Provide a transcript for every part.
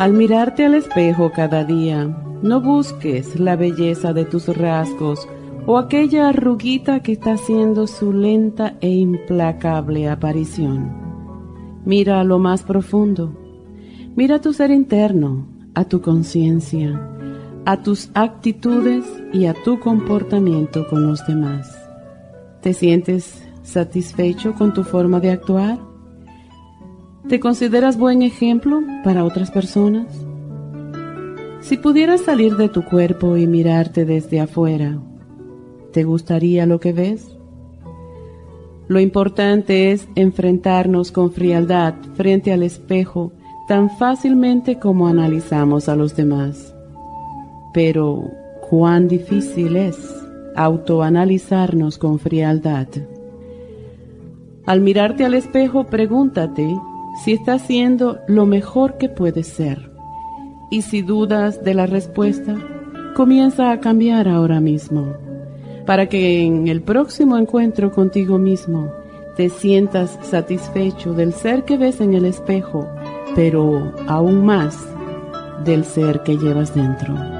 Al mirarte al espejo cada día, no busques la belleza de tus rasgos o aquella arruguita que está haciendo su lenta e implacable aparición. Mira a lo más profundo. Mira a tu ser interno, a tu conciencia, a tus actitudes y a tu comportamiento con los demás. ¿Te sientes satisfecho con tu forma de actuar? ¿Te consideras buen ejemplo para otras personas? Si pudieras salir de tu cuerpo y mirarte desde afuera, ¿te gustaría lo que ves? Lo importante es enfrentarnos con frialdad frente al espejo tan fácilmente como analizamos a los demás. Pero, ¿cuán difícil es autoanalizarnos con frialdad? Al mirarte al espejo, pregúntate si está haciendo lo mejor que puede ser. Y si dudas de la respuesta, comienza a cambiar ahora mismo, para que en el próximo encuentro contigo mismo te sientas satisfecho del ser que ves en el espejo, pero aún más del ser que llevas dentro.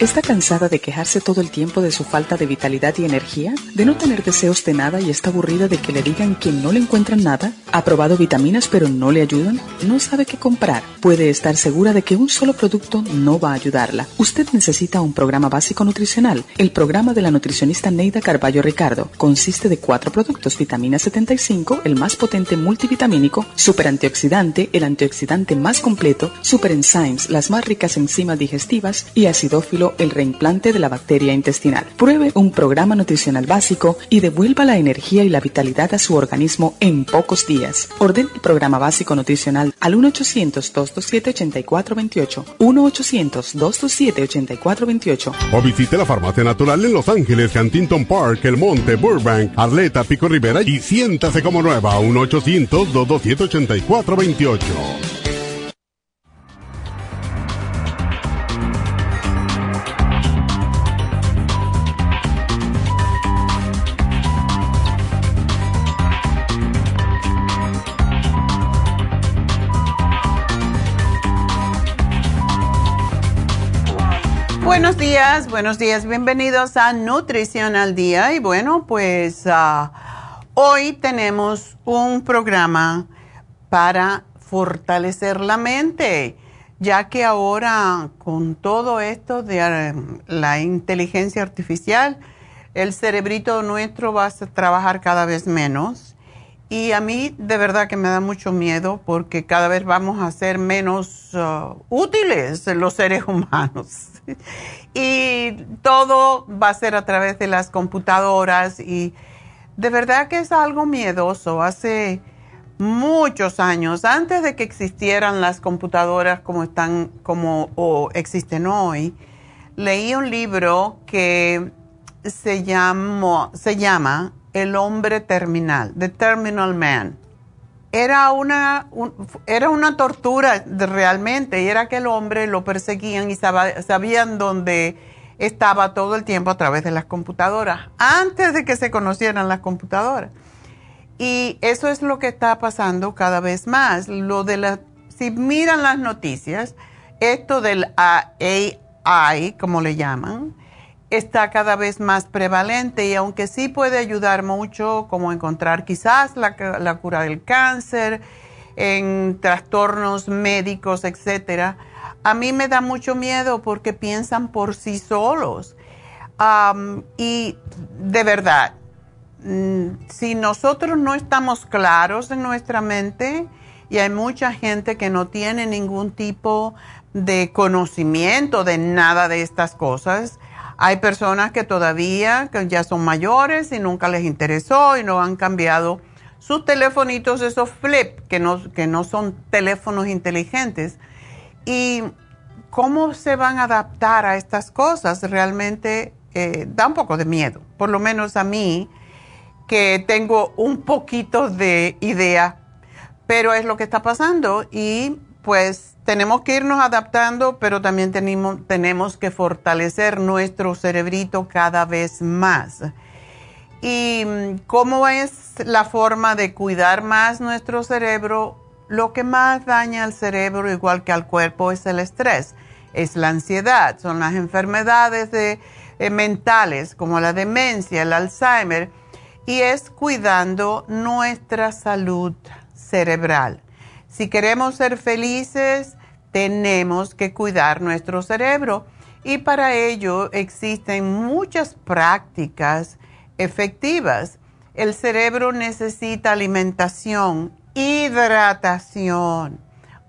¿Está cansada de quejarse todo el tiempo de su falta de vitalidad y energía? ¿De no tener deseos de nada y está aburrida de que le digan que no le encuentran nada? ¿Ha probado vitaminas pero no le ayudan? ¿No sabe qué comprar? Puede estar segura de que un solo producto no va a ayudarla. Usted necesita un programa básico nutricional. El programa de la nutricionista Neida Carballo Ricardo consiste de cuatro productos. Vitamina 75, el más potente multivitamínico, super antioxidante, el antioxidante más completo, super enzymes, las más ricas enzimas digestivas y acidófilo el reimplante de la bacteria intestinal. Pruebe un programa nutricional básico y devuelva la energía y la vitalidad a su organismo en pocos días. Ordene el programa básico nutricional al 1-800-227-8428. 1-800-227-8428. O visite la farmacia natural en Los Ángeles, Huntington Park, El Monte, Burbank, Arleta, Pico Rivera y siéntase como nueva. 1-800-227-8428. Buenos días, buenos días, bienvenidos a Nutrición al Día. Y bueno, pues ah, hoy tenemos un programa para fortalecer la mente, ya que ahora con todo esto de ah, la inteligencia artificial, el cerebrito nuestro va a trabajar cada vez menos. Y a mí de verdad que me da mucho miedo porque cada vez vamos a ser menos ah, útiles los seres humanos. y todo va a ser a través de las computadoras y de verdad que es algo miedoso. Hace muchos años, antes de que existieran las computadoras como están, como o existen hoy, leí un libro que se, se llama El hombre terminal, The Terminal Man era una, era una tortura realmente y era que el hombre lo perseguían y sabían dónde estaba todo el tiempo a través de las computadoras, antes de que se conocieran las computadoras. Y eso es lo que está pasando cada vez más. Lo de la, si miran las noticias, esto del AI, como le llaman, está cada vez más prevalente y aunque sí puede ayudar mucho, como encontrar quizás la, la cura del cáncer, en trastornos médicos, etcétera, a mí me da mucho miedo porque piensan por sí solos. y de verdad, mm, si nosotros no estamos claros en nuestra mente, y hay mucha gente que no tiene ningún tipo de conocimiento de nada de estas cosas, hay personas que todavía que ya son mayores y nunca les interesó y no han cambiado sus telefonitos, esos flip, que no, que no son teléfonos inteligentes. Y cómo se van a adaptar a estas cosas realmente eh, da un poco de miedo, por lo menos a mí, que tengo un poquito de idea, pero es lo que está pasando y pues tenemos que irnos adaptando, pero también tenemos, que fortalecer nuestro cerebrito cada vez más. ¿Y mm, cómo es la forma de cuidar más nuestro cerebro? Lo que más daña al cerebro, igual que al cuerpo, es el estrés, es la ansiedad, son las enfermedades de, eh, mentales como la demencia, el Alzheimer, y es cuidando nuestra salud cerebral. Si queremos ser felices, tenemos que cuidar nuestro cerebro y para ello existen muchas prácticas efectivas. El cerebro necesita alimentación, hidratación,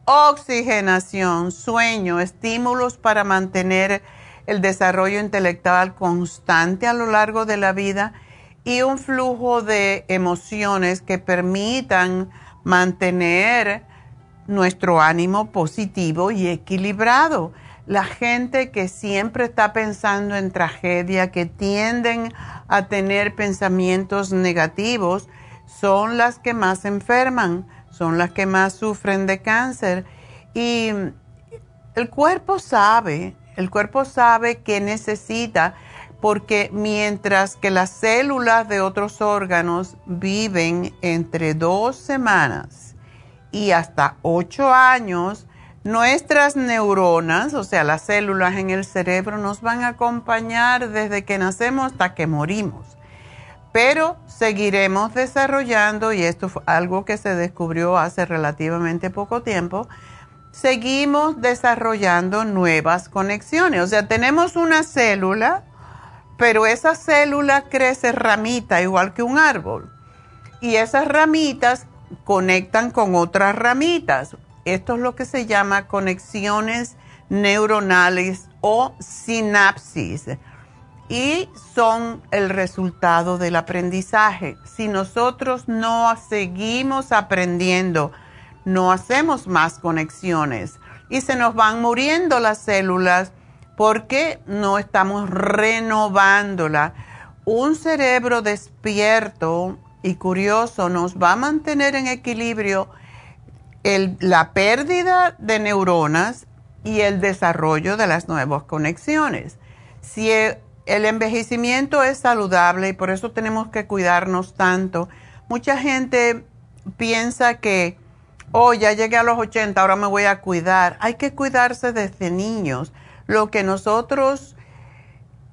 oxigenación, sueño, estímulos para mantener el desarrollo intelectual constante a lo largo de la vida y un flujo de emociones que permitan mantener nuestro ánimo positivo y equilibrado. La gente que siempre está pensando en tragedia, que tienden a tener pensamientos negativos, son las que más enferman, son las que más sufren de cáncer. Y el cuerpo sabe, el cuerpo sabe que necesita, porque mientras que las células de otros órganos viven entre dos semanas, y hasta 8 años, nuestras neuronas, o sea, las células en el cerebro, nos van a acompañar desde que nacemos hasta que morimos. Pero seguiremos desarrollando, y esto fue algo que se descubrió hace relativamente poco tiempo, seguimos desarrollando nuevas conexiones. O sea, tenemos una célula, pero esa célula crece ramita igual que un árbol. Y esas ramitas conectan con otras ramitas. Esto es lo que se llama conexiones neuronales o sinapsis y son el resultado del aprendizaje. Si nosotros no seguimos aprendiendo, no hacemos más conexiones y se nos van muriendo las células porque no estamos renovándola. Un cerebro despierto y curioso nos va a mantener en equilibrio la pérdida de neuronas y el desarrollo de las nuevas conexiones. Si e, el envejecimiento es saludable y por eso tenemos que cuidarnos tanto, mucha gente piensa que, oh, ya llegué a los 80, ahora me voy a cuidar. Hay que cuidarse desde niños. Lo que nosotros,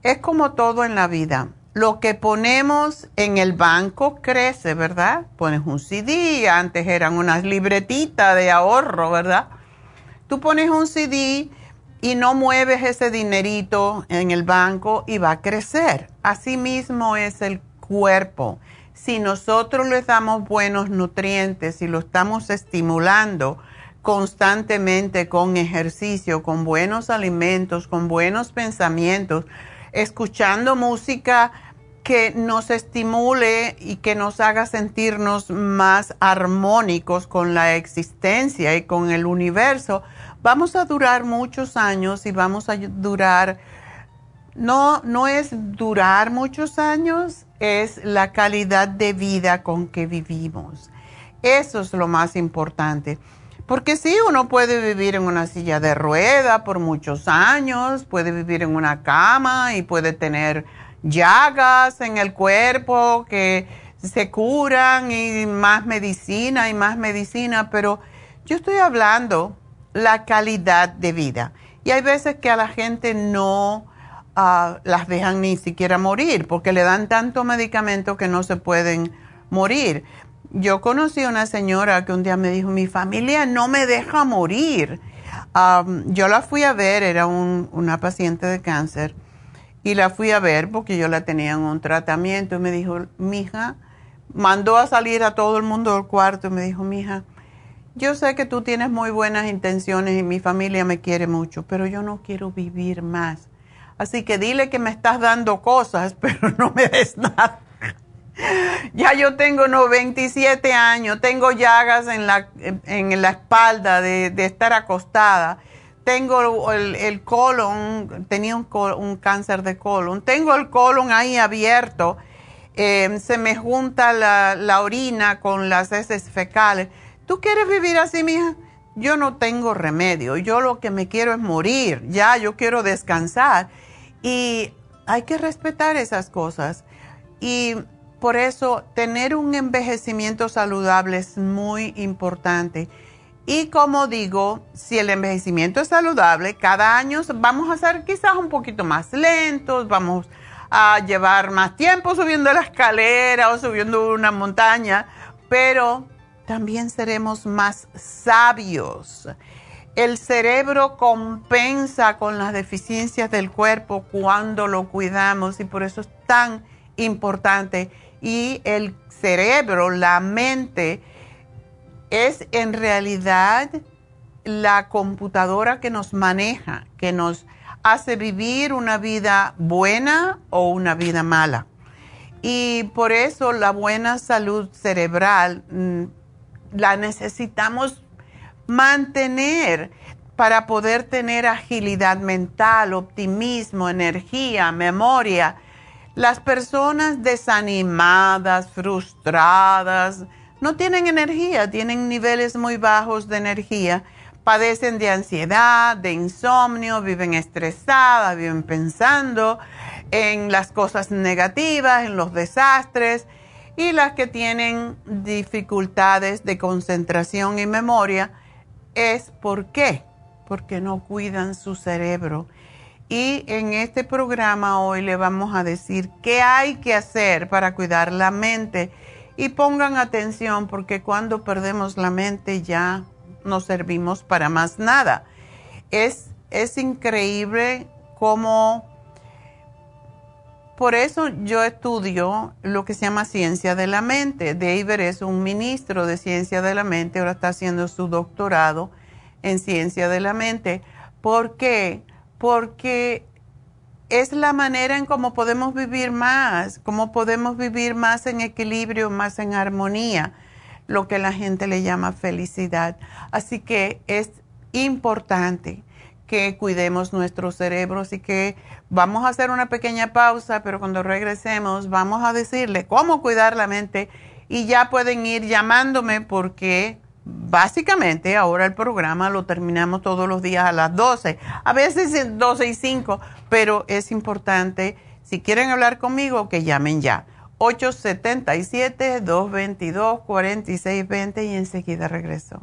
es como todo en la vida lo que ponemos en el banco crece, ¿verdad? Pones un CD, antes eran unas libretitas de ahorro, ¿verdad? Tú pones un CD y no mueves ese dinerito en el banco y va a crecer. Así mismo es el cuerpo. Si nosotros le damos buenos nutrientes y lo estamos estimulando constantemente con ejercicio, con buenos alimentos, con buenos pensamientos, escuchando música que nos estimule y que nos haga sentirnos más armónicos con la existencia y con el universo, vamos a durar muchos años y vamos a durar, no, no es durar muchos años, es la calidad de vida con que vivimos. Eso es lo más importante. Porque sí, uno puede vivir en una silla de rueda por muchos años, puede vivir en una cama y puede tener llagas en el cuerpo que se curan y más medicina y más medicina, pero yo estoy hablando la calidad de vida. Y hay veces que a la gente no ah, las dejan ni siquiera morir porque le dan tanto medicamento que no se pueden morir. Yo conocí a una señora que un día me dijo, mi familia no me deja morir. yo la fui a ver, era una paciente de cáncer, y la fui a ver porque yo la tenía en un tratamiento y me dijo, mija, mandó a salir a todo el mundo del cuarto y me dijo, mija, yo sé que tú tienes muy buenas intenciones y mi familia me quiere mucho, pero yo no quiero vivir más. Así que dile que me estás dando cosas, pero no me des nada. ya yo tengo 97 años, tengo llagas en la, en la espalda de, estar acostada, tengo el, colon, tenía un, un, cáncer de colon, tengo el colon ahí abierto, eh, se me junta la, la orina con las heces fecales ¿Tú quieres vivir así, mija? Yo no tengo remedio. Yo lo que me quiero es morir. Ya, yo quiero descansar. Y hay que respetar esas cosas. Y por eso tener un envejecimiento saludable es muy importante. Y como digo, si el envejecimiento es saludable, cada año vamos a ser quizás un poquito más lentos, vamos a llevar más tiempo subiendo la escalera o subiendo una montaña, pero también seremos más sabios. El cerebro compensa con las deficiencias del cuerpo cuando lo cuidamos y por eso es tan importante. Y el cerebro, la mente, es en realidad la computadora que nos maneja, que nos hace vivir una vida buena o una vida mala. Y por eso la buena salud cerebral mm, la necesitamos mantener para poder tener agilidad mental, optimismo, energía, memoria. Las personas desanimadas, frustradas, no tienen energía, tienen niveles muy bajos de energía, padecen de ansiedad, de insomnio, viven estresadas, viven pensando en las cosas negativas, en los desastres y las que tienen dificultades de concentración y memoria es por qué, porque no cuidan su cerebro. Y en este programa hoy le vamos a decir qué hay que hacer para cuidar la mente. Y pongan atención porque cuando perdemos la mente ya no servimos para más nada. Es, es increíble cómo por eso yo estudio lo que se llama ciencia de la mente. David es un ministro de ciencia de la mente, ahora está haciendo su doctorado en ciencia de la mente. ¿Por qué? Porque es la manera en cómo podemos vivir más, cómo podemos vivir más en equilibrio, más en armonía, lo que la gente le llama felicidad. Así que es importante que cuidemos nuestros cerebros y que vamos a hacer una pequeña pausa, pero cuando regresemos vamos a decirle cómo cuidar la mente y ya pueden ir llamándome porque básicamente ahora el programa lo terminamos todos los días a las 12, a veces 12 y 5, pero es importante, si quieren hablar conmigo, que llamen ya. 877-222-4620 y enseguida regreso.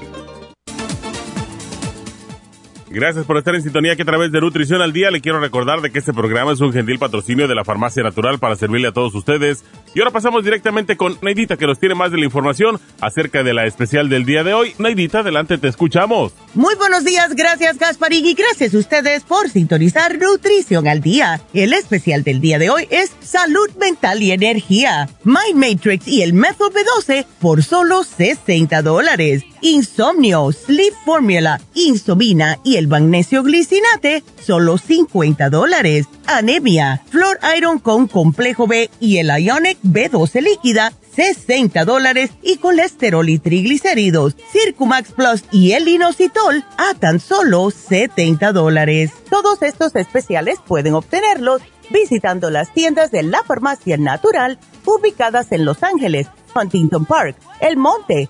Gracias por estar en sintonía que a través de Nutrición al Día le quiero recordar de que este programa es un gentil patrocinio de la Farmacia Natural para servirle a todos ustedes. Y ahora pasamos directamente con Neidita que nos tiene más de la información acerca de la especial del día de hoy. Neidita, adelante, te escuchamos. Muy buenos días, gracias Gasparín y gracias a ustedes por sintonizar Nutrición al Día. El especial del día de hoy es Salud Mental y Energía, Mind Matrix y el Método B12 por solo 60 dólares insomnio, sleep formula, insomina y magnesio glicinate, solo 50 dólares. Anemia, flor iron con complejo B y el ionic B12 líquida, 60 dólares y colesterol y triglicéridos, Circumax Plus y el inositol a tan solo 70 dólares. Todos estos especiales pueden obtenerlos visitando las tiendas de la farmacia natural ubicadas en Los Ángeles, Huntington Park, El Monte,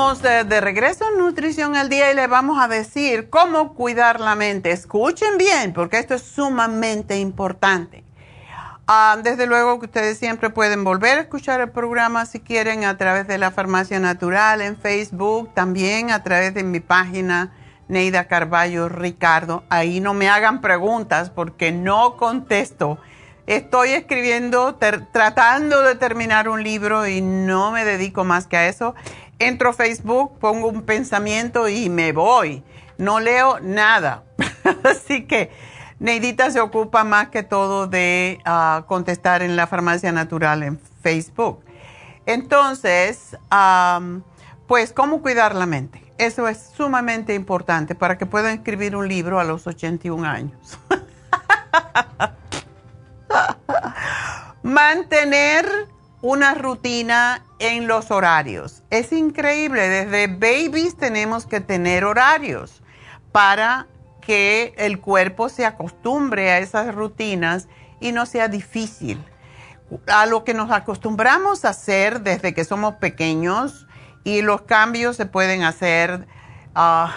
De, regreso en Nutrición al Día y les vamos a decir cómo cuidar la mente. Escuchen bien, porque esto es sumamente importante. Ah, desde luego que ustedes siempre pueden volver a escuchar el programa si quieren a través de la Farmacia Natural en Facebook, también a través de mi página Neida Carballo Ricardo. Ahí no me hagan preguntas porque no contesto. Estoy escribiendo, tratando de terminar un libro y no me dedico más que a eso entro a Facebook, pongo un pensamiento y me voy. No leo nada. Así que Neidita se ocupa más que todo de ah, contestar en la farmacia natural en Facebook. Entonces, pues, ¿cómo cuidar la mente? Eso es sumamente importante para que puedan escribir un libro a los 81 años. Mantener una rutina en los horarios. Es increíble, desde babies tenemos que tener horarios para que el cuerpo se acostumbre a esas rutinas y no sea difícil. A lo que nos acostumbramos a hacer desde que somos pequeños y los cambios se pueden hacer ah,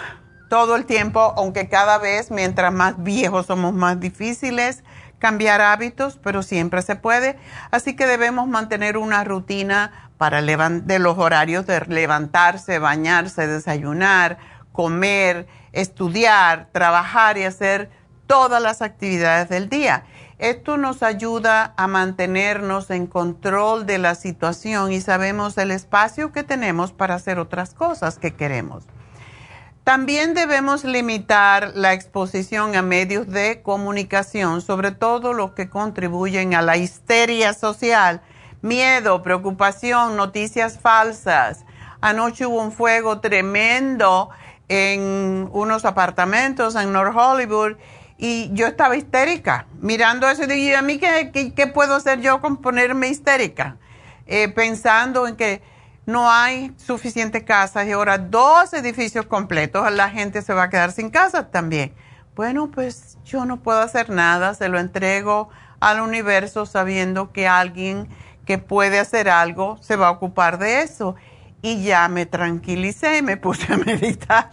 todo el tiempo, aunque cada vez mientras más viejos somos más difíciles cambiar hábitos, pero siempre se puede. Así que debemos mantener una rutina para de los horarios de levantarse, bañarse, desayunar, comer, estudiar, trabajar y hacer todas las actividades del día. Esto nos ayuda a mantenernos en control de la situación y sabemos el espacio que tenemos para hacer otras cosas que queremos. También debemos limitar la exposición a medios de comunicación, sobre todo los que contribuyen a la histeria social, miedo, preocupación, noticias falsas. Anoche hubo un fuego tremendo en unos apartamentos en North Hollywood y yo estaba histérica mirando eso y dije, ¿a mí qué, puedo hacer yo con ponerme histérica? Eh, pensando en que no hay suficientes casas y ahora dos edificios completos, la gente se va a quedar sin casa también. Bueno, pues yo no puedo hacer nada, se lo entrego al universo sabiendo que alguien que puede hacer algo se va a ocupar de eso. Y ya me tranquilicé me puse a meditar.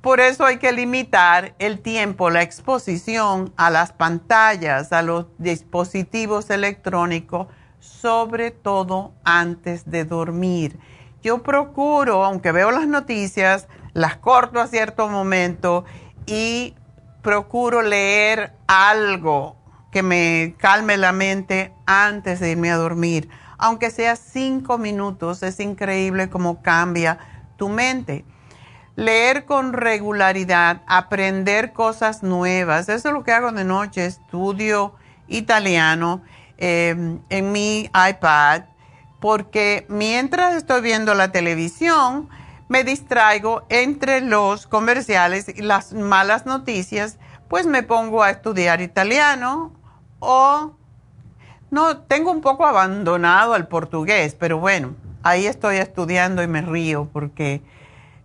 Por eso hay que limitar el tiempo, la exposición a las pantallas, a los dispositivos electrónicos sobre todo antes de dormir. Yo procuro, aunque veo las noticias, las corto a cierto momento y procuro leer algo que me calme la mente antes de irme a dormir. Aunque sea cinco minutos, es increíble cómo cambia tu mente. Leer con regularidad, aprender cosas nuevas, eso es lo que hago de noche, estudio italiano em, en mi iPad porque mientras estoy viendo la televisión me distraigo entre los comerciales y las malas noticias, pues me pongo a estudiar italiano o no, tengo un poco abandonado el portugués, pero bueno, ahí estoy estudiando y me río porque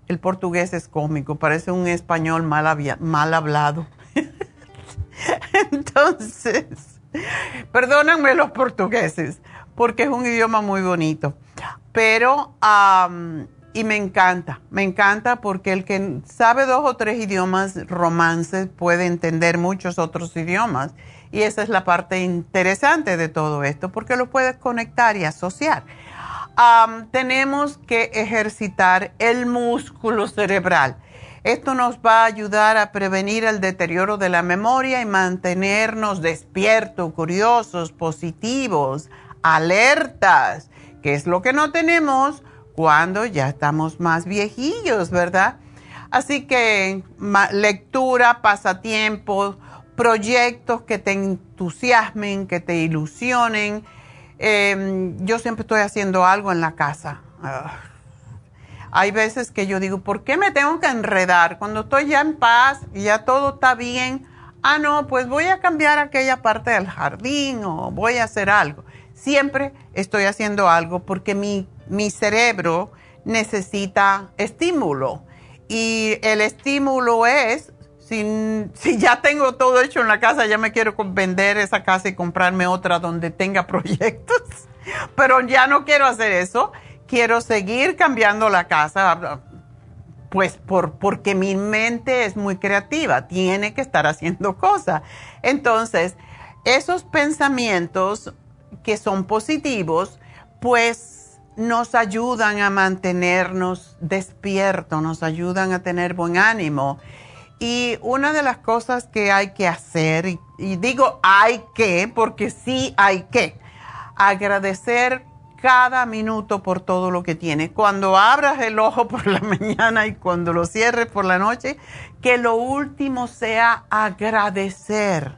el portugués es cómico, parece un español mal, mal hablado. Entonces, perdónenme los portugueses, porque es un idioma muy bonito. Pero, y me encanta, me encanta porque el que sabe dos o tres idiomas romances puede entender muchos otros idiomas. Y esa es la parte interesante de todo esto, porque lo puedes conectar y asociar. tenemos que ejercitar el músculo cerebral. Esto nos va a ayudar a prevenir el deterioro de la memoria y mantenernos despiertos, curiosos, positivos, alertas, que es lo que no tenemos cuando ya estamos más viejillos, ¿verdad? Así que lectura, pasatiempos, proyectos que te entusiasmen, que te ilusionen. Em, yo siempre estoy haciendo algo en la casa. Ah. Hay veces que yo digo, ¿por qué me tengo que enredar? Cuando estoy ya en paz y ya todo está bien, ah, no, pues voy a cambiar aquella parte del jardín o voy a hacer algo. Siempre estoy haciendo algo porque mi, mi cerebro necesita estímulo. Y el estímulo es si, ya tengo todo hecho en la casa, ya me quiero vender esa casa y comprarme otra donde tenga proyectos. Pero ya no quiero hacer eso. Quiero seguir cambiando la casa, pues por, porque mi mente es muy creativa, tiene que estar haciendo cosas. Entonces, esos pensamientos que son positivos, pues nos ayudan a mantenernos despiertos, nos ayudan a tener buen ánimo y una de las cosas que hay que hacer, y, digo hay que, porque sí hay que, agradecer cada minuto por todo lo que tiene. Cuando abras el ojo por la mañana y cuando lo cierres por la noche, que lo último sea agradecer.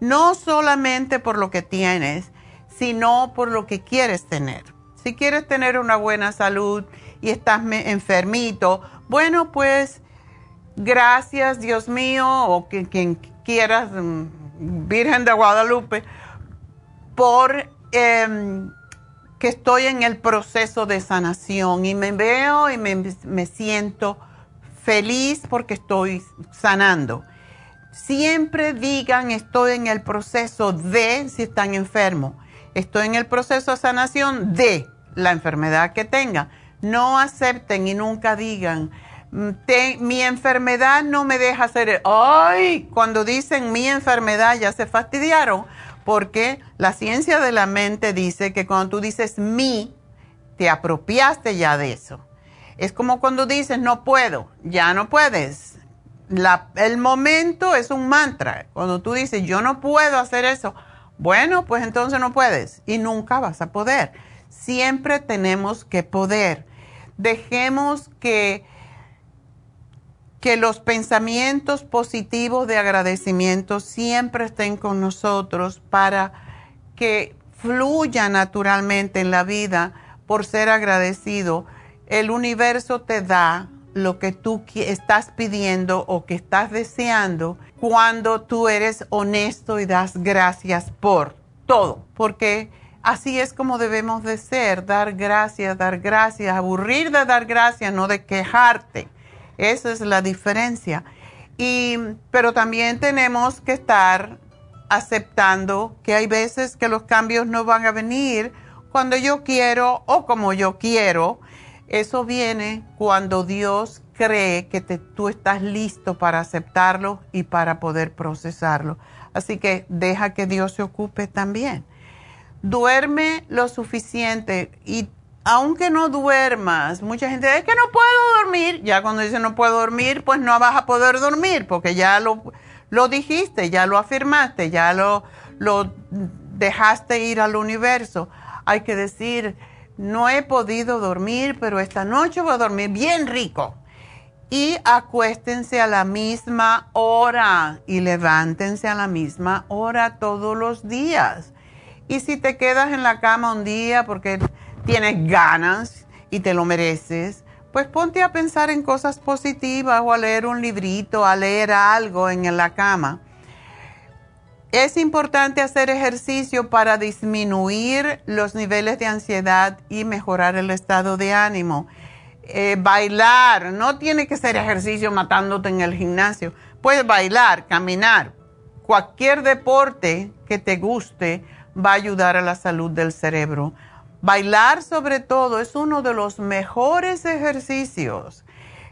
No solamente por lo que tienes, sino por lo que quieres tener. Si quieres tener una buena salud y estás enfermito, bueno, pues gracias Dios mío, o quien quieras, mm, Virgen de Guadalupe, por em, que estoy en el proceso de sanación y me veo y me, me siento feliz porque estoy sanando. Siempre digan estoy en el proceso de si están enfermos. Estoy en el proceso de sanación de la enfermedad que tengan. No acepten y nunca digan mi enfermedad no me deja hacer, ay, cuando dicen mi enfermedad ya se fastidiaron, porque la ciencia de la mente dice que cuando tú dices mi, te apropiaste ya de eso. Es como cuando dices no puedo, ya no puedes. el momento es un mantra. Cuando tú dices yo no puedo hacer eso, bueno, pues entonces no puedes y nunca vas a poder. Siempre tenemos que poder. Dejemos que que los pensamientos positivos de agradecimiento siempre estén con nosotros para que fluya naturalmente en la vida por ser agradecido. El universo te da lo que tú estás pidiendo o que estás deseando cuando tú eres honesto y das gracias por todo, porque así es como debemos de ser, dar gracias, dar gracias, aburrir de dar gracias, no de quejarte. Esa es la diferencia. Y, pero también tenemos que estar aceptando que hay veces que los cambios no van a venir cuando yo quiero o como yo quiero. Eso viene cuando Dios cree que tú estás listo para aceptarlo y para poder procesarlo. Así que deja que Dios se ocupe también. Duerme lo suficiente y aunque no duermas, mucha gente dice que no puedo dormir. Ya cuando dice no puedo dormir, pues no vas a poder dormir porque ya lo, lo dijiste, ya lo afirmaste, ya lo, lo dejaste ir al universo. Hay que decir, no he podido dormir, pero esta noche voy a dormir bien rico. Y acuéstense a la misma hora y levántense a la misma hora todos los días Y si te quedas en la cama un día porque tienes ganas y te lo mereces, pues ponte a pensar en cosas positivas o a leer un librito, a leer algo en la cama. Es importante hacer ejercicio para disminuir los niveles de ansiedad y mejorar el estado de ánimo. Eh, bailar, no tiene que ser ejercicio matándote en el gimnasio. Puedes bailar, caminar, cualquier deporte que te guste va a ayudar a la salud del cerebro. Bailar sobre todo es uno de los mejores ejercicios.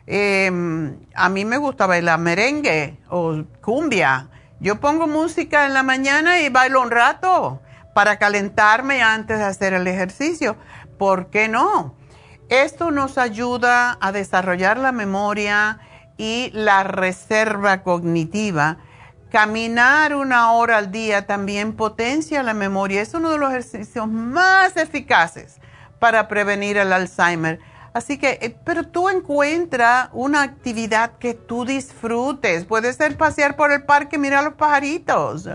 Em, a mí me gusta bailar merengue o cumbia. Yo pongo música en la mañana y bailo un rato para calentarme antes de hacer el ejercicio. ¿Por qué no? Esto nos ayuda a desarrollar la memoria y la reserva cognitiva Caminar una hora al día también potencia la memoria. Es uno de los ejercicios más eficaces para prevenir el Alzheimer. Así que, eh, pero tú encuentra una actividad que tú disfrutes. Puede ser pasear por el parque, mirar los pajaritos.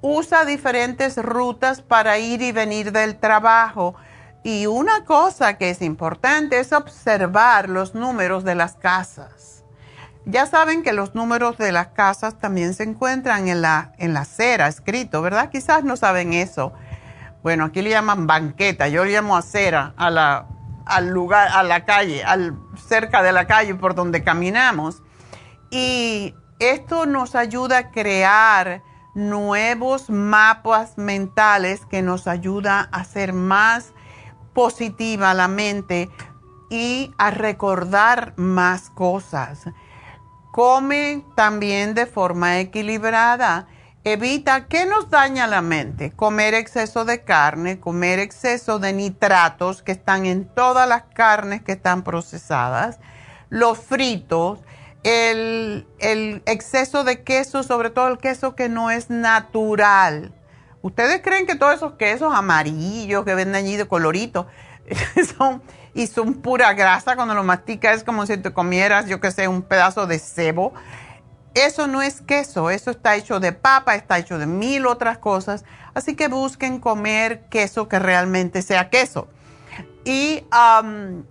Usa diferentes rutas para ir y venir del trabajo. Y una cosa que es importante es observar los números de las casas. Ya saben que los números de las casas también se encuentran en la, en la acera escrito, ¿verdad? Quizás no saben eso. Bueno, aquí le llaman banqueta, yo le llamo acera a la, al lugar, a la calle, al, cerca de la calle por donde caminamos. Y esto nos ayuda a crear nuevos mapas mentales que nos ayuda a hacer más positiva la mente y a recordar más cosas. Come también de forma equilibrada. Evita que nos daña la mente. Comer exceso de carne, comer exceso de nitratos que están en todas las carnes que están procesadas, los fritos, el, exceso de queso, sobre todo el queso que no es natural. ¿Ustedes creen que todos esos quesos amarillos que venden allí de colorito son y son pura grasa. Cuando lo masticas es como si te comieras, yo que sé, un pedazo de cebo. Eso no es queso, eso está hecho de papa, está hecho de mil otras cosas. Así que busquen comer queso que realmente sea queso. Y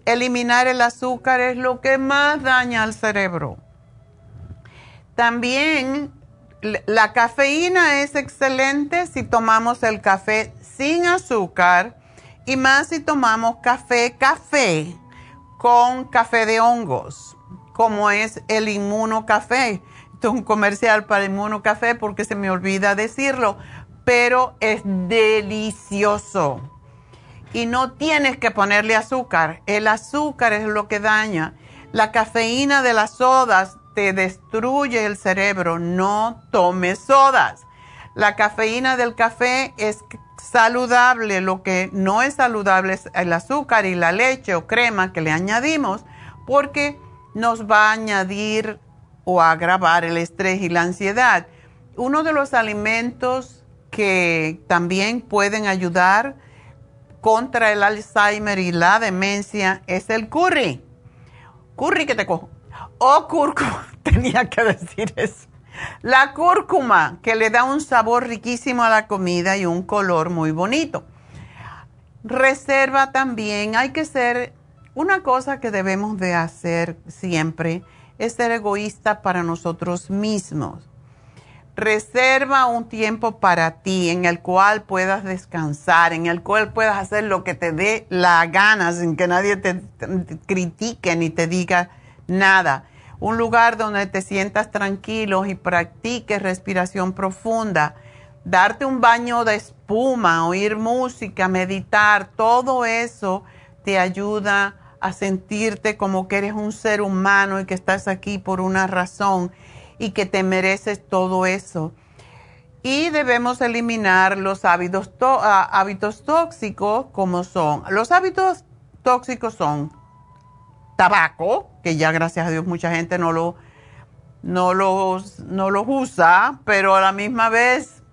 eliminar el azúcar es lo que más daña al cerebro. También la cafeína es excelente si tomamos el café sin azúcar y más si tomamos café, café con café de hongos, como es el inmunocafé. Esto es un comercial para inmunocafé porque se me olvida decirlo, pero es delicioso. Y no tienes que ponerle azúcar. El azúcar es lo que daña. La cafeína de las sodas te destruye el cerebro. No tomes sodas. La cafeína del café es saludable, lo que no es saludable es el azúcar y la leche o crema que le añadimos, porque nos va a añadir o agravar el estrés y la ansiedad. Uno de los alimentos que también pueden ayudar contra el Alzheimer y la demencia es el curry. Curry que te cojo. O cúrcuma, tenía que decir eso. La cúrcuma, que le da un sabor riquísimo a la comida y un color muy bonito. Reserva también, hay que ser, una cosa que debemos de hacer siempre es ser egoísta para nosotros mismos. Reserva un tiempo para ti en el cual puedas descansar, en el cual puedas hacer lo que te dé la gana sin que nadie te critique ni te diga nada un lugar donde te sientas tranquilo y practiques respiración profunda, darte un baño de espuma, oír música, meditar, todo eso te ayuda a sentirte como que eres un ser humano y que estás aquí por una razón y que te mereces todo eso. Y debemos eliminar los hábitos, ah, hábitos tóxicos como son. Los hábitos tóxicos son tabaco, que ya gracias a Dios mucha gente no lo, no los, no los usa, pero a la misma vez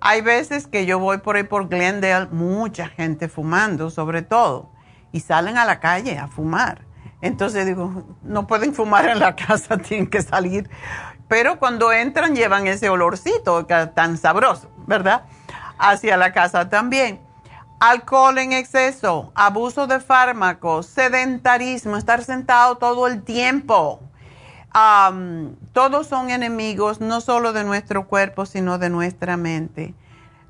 hay veces que yo voy por ahí por Glendale, mucha gente fumando sobre todo, y salen a la calle a fumar. Entonces digo, no pueden fumar en la casa, tienen que salir. Pero cuando entran llevan ese olorcito tan sabroso, ¿verdad? hacia la casa también. Alcohol en exceso, abuso de fármacos, sedentarismo, estar sentado todo el tiempo. todos son enemigos no solo de nuestro cuerpo, sino de nuestra mente.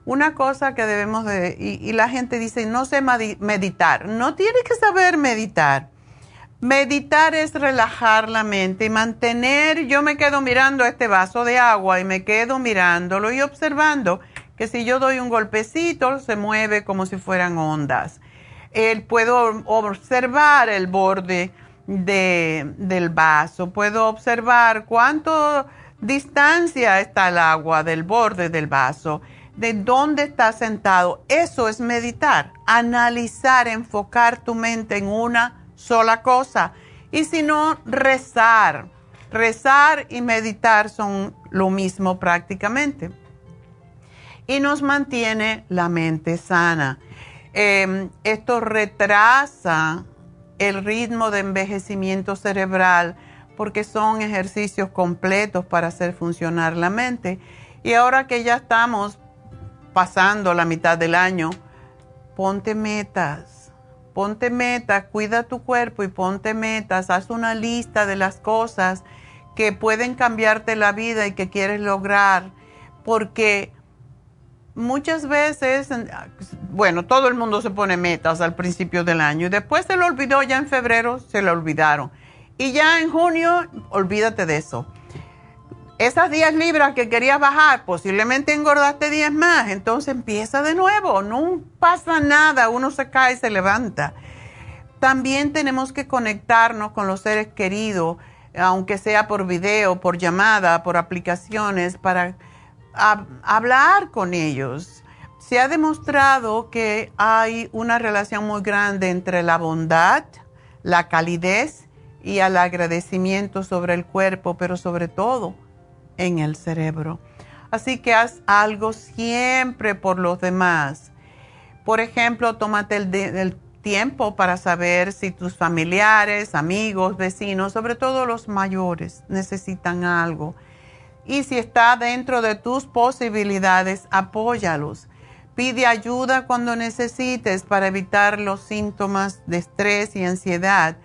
Una cosa que debemos de, y, la gente dice, no sé meditar. No tiene que saber meditar. Meditar es relajar la mente y mantener, yo me quedo mirando este vaso de agua y me quedo mirándolo y observando que si yo doy un golpecito se mueve como si fueran ondas. puedo observar el borde del vaso, puedo observar cuánto distancia está el agua del borde del vaso, de dónde está sentado. Eso es meditar, analizar, enfocar tu mente en una sola cosa. Y si no, rezar. Rezar y meditar son lo mismo prácticamente y nos mantiene la mente sana. Em, esto retrasa el ritmo de envejecimiento cerebral porque son ejercicios completos para hacer funcionar la mente. Y ahora que ya estamos pasando la mitad del año, ponte metas, ponte metas, cuida tu cuerpo y ponte metas, haz una lista de las cosas que pueden cambiarte la vida y que quieres lograr, porque muchas veces, bueno, todo el mundo se pone metas al principio del año y después se lo olvidó, ya en febrero se lo olvidaron. Y ya en junio, olvídate de eso. Esas 10 libras que querías bajar, posiblemente engordaste 10 más, entonces empieza de nuevo, no pasa nada, uno se cae y se levanta. También tenemos que conectarnos con los seres queridos, aunque sea por video, por llamada, por aplicaciones, para hablar con ellos. Se ha demostrado que hay una relación muy grande entre la bondad, la calidez y el agradecimiento sobre el cuerpo, pero sobre todo en el cerebro. Así que haz algo siempre por los demás. Por ejemplo, tómate el, el, tiempo para saber si tus familiares, amigos, vecinos, sobre todo los mayores, necesitan algo y si está dentro de tus posibilidades, apóyalos. Pide ayuda cuando necesites para evitar los síntomas de estrés y ansiedad.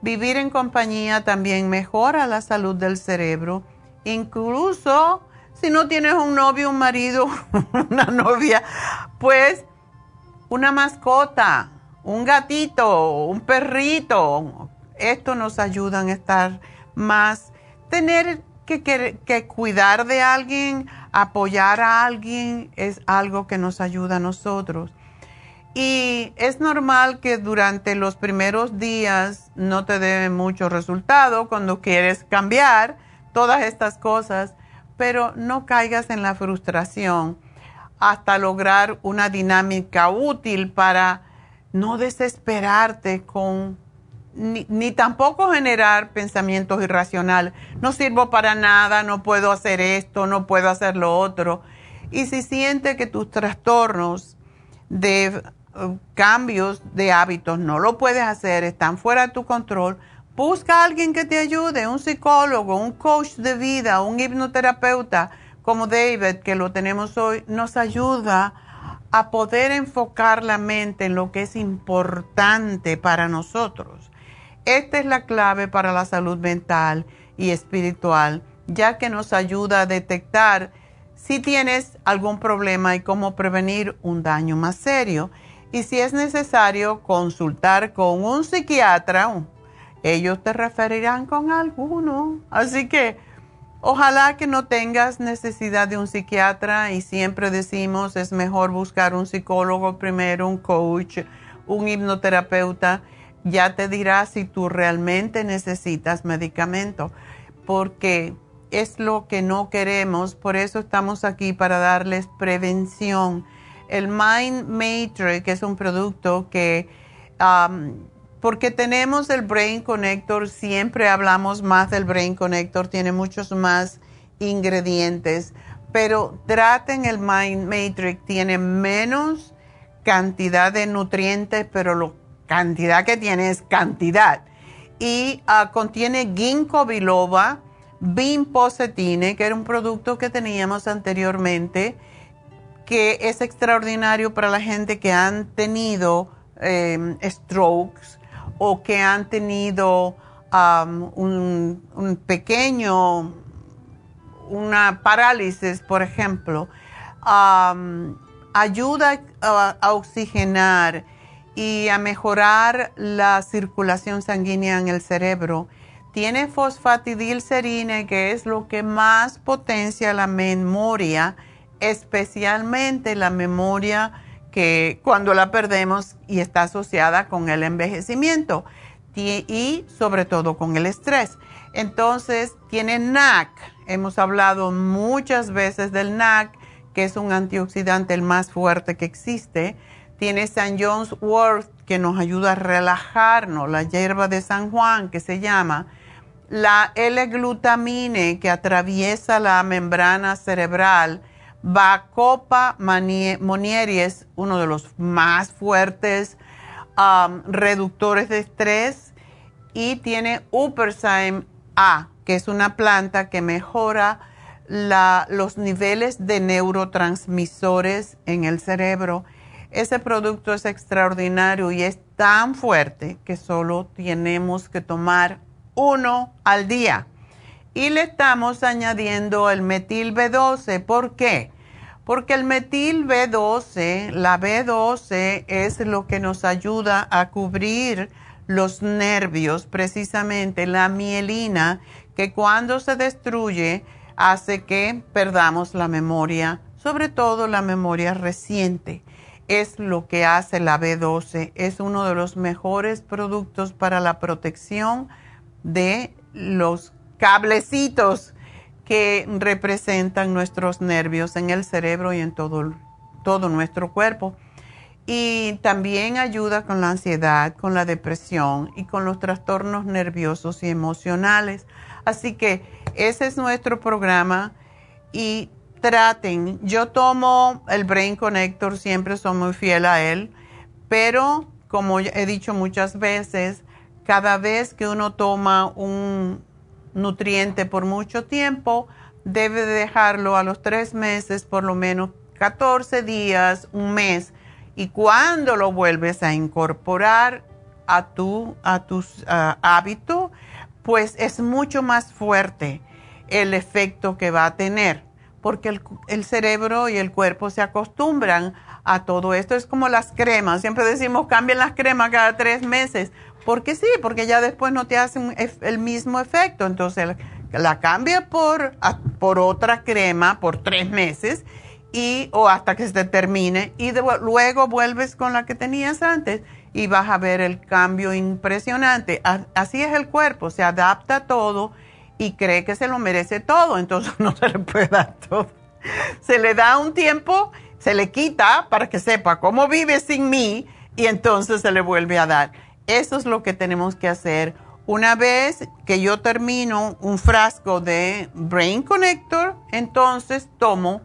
Vivir en compañía también mejora la salud del cerebro. Incluso si no tienes un novio, un marido, una novia, pues una mascota, un gatito, un perrito. Esto nos ayuda a estar más, tener que, cuidar de alguien, apoyar a alguien es algo que nos ayuda a nosotros. Y es normal que durante los primeros días no te dé mucho resultado cuando quieres cambiar todas estas cosas, pero no caigas en la frustración hasta lograr una dinámica útil para no desesperarte con ni, tampoco generar pensamientos irracionales. No sirvo para nada, no puedo hacer esto, no puedo hacer lo otro. Y si siente que tus trastornos de uh, cambios de hábitos no lo puedes hacer, están fuera de tu control, busca a alguien que te ayude, un psicólogo, un coach de vida, un hipnoterapeuta como David, que lo tenemos hoy, nos ayuda a poder enfocar la mente en lo que es importante para nosotros. Esta es la clave para la salud mental y espiritual, ya que nos ayuda a detectar si tienes algún problema y cómo prevenir un daño más serio. Y si es necesario consultar con un psiquiatra, ellos te referirán con alguno. Así que ojalá que no tengas necesidad de un psiquiatra y siempre decimos es mejor buscar un psicólogo primero, un coach, un hipnoterapeuta ya te dirá si tú realmente necesitas medicamento, porque es lo que no queremos, por eso estamos aquí para darles prevención. El Mind Matrix es un producto que, porque tenemos el Brain Connector, siempre hablamos más del Brain Connector, tiene muchos más ingredientes, pero traten el Mind Matrix, tiene menos cantidad de nutrientes, pero lo cantidad que tiene es cantidad. Y ah, contiene ginkgo biloba, bimposetine, que era un producto que teníamos anteriormente, que es extraordinario para la gente que han tenido em, strokes o que han tenido un, pequeño, una parálisis, por ejemplo. ayuda a oxigenar y a mejorar la circulación sanguínea en el cerebro. Tiene fosfatidilcerina, que es lo que más potencia la memoria, especialmente la memoria que cuando la perdemos y está asociada con el envejecimiento y sobre todo con el estrés. Entonces, tiene NAC. Hemos hablado muchas veces del NAC, que es un antioxidante el más fuerte que existe tiene St. John's Wort que nos ayuda a relajarnos, la hierba de San Juan que se llama, la L-glutamine que atraviesa la membrana cerebral, Bacopa es uno de los más fuertes um, reductores de estrés, y tiene Uperzyme A, que es una planta que mejora los niveles de neurotransmisores en el cerebro ese producto es extraordinario y es tan fuerte que solo tenemos que tomar uno al día. Y le estamos añadiendo el metil B12. ¿Por qué? Porque el metil B12, la B12 es lo que nos ayuda a cubrir los nervios, precisamente la mielina, que cuando se destruye hace que perdamos la memoria, sobre todo la memoria reciente es lo que hace la B12. Es uno de los mejores productos para la protección de los cablecitos que representan nuestros nervios en el cerebro y en todo, todo nuestro cuerpo. Y también ayuda con la ansiedad, con la depresión y con los trastornos nerviosos y emocionales. Así que ese es nuestro programa y traten. Yo tomo el Brain Connector, siempre soy muy fiel a él, pero como he dicho muchas veces, cada vez que uno toma un nutriente por mucho tiempo, debe dejarlo a los tres meses, por lo menos 14 días, un mes. Y cuando lo vuelves a incorporar a tu a tus hábito, pues es mucho más fuerte el efecto que va a tener porque el, cerebro y el cuerpo se acostumbran a todo esto. Es como las cremas, siempre decimos cambien las cremas cada tres meses, porque sí, porque ya después no te hacen el mismo efecto. Entonces la, cambia por, por otra crema por tres meses y o hasta que se termine y luego vuelves con la que tenías antes y vas a ver el cambio impresionante. Así es el cuerpo, se adapta a todo y cree que se lo merece todo, entonces no se le puede dar todo. Se le da un tiempo, se le quita para que sepa cómo vive sin mí y entonces se le vuelve a dar. Eso es lo que tenemos que hacer. Una vez que yo termino un frasco de Brain Connector, entonces tomo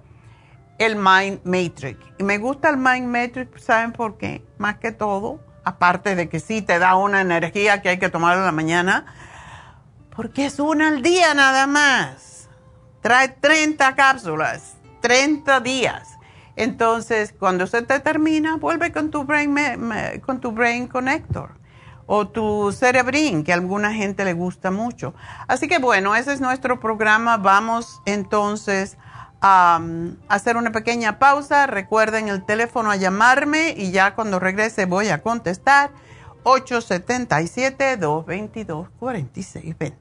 el Mind Matrix. Y me gusta el Mind Matrix, ¿saben por qué? Más que todo, aparte de que sí te da una energía que hay que tomar en la mañana, porque es una al día nada más. Trae 30 cápsulas, 30 días. Entonces, cuando se te termina, vuelve con tu Brain, con tu brain Connector o tu Cerebrin, que a alguna gente le gusta mucho. Así que bueno, ese es nuestro programa. Vamos entonces a, a hacer una pequeña pausa. Recuerden el teléfono a llamarme y ya cuando regrese voy a contestar. 877-222-4620.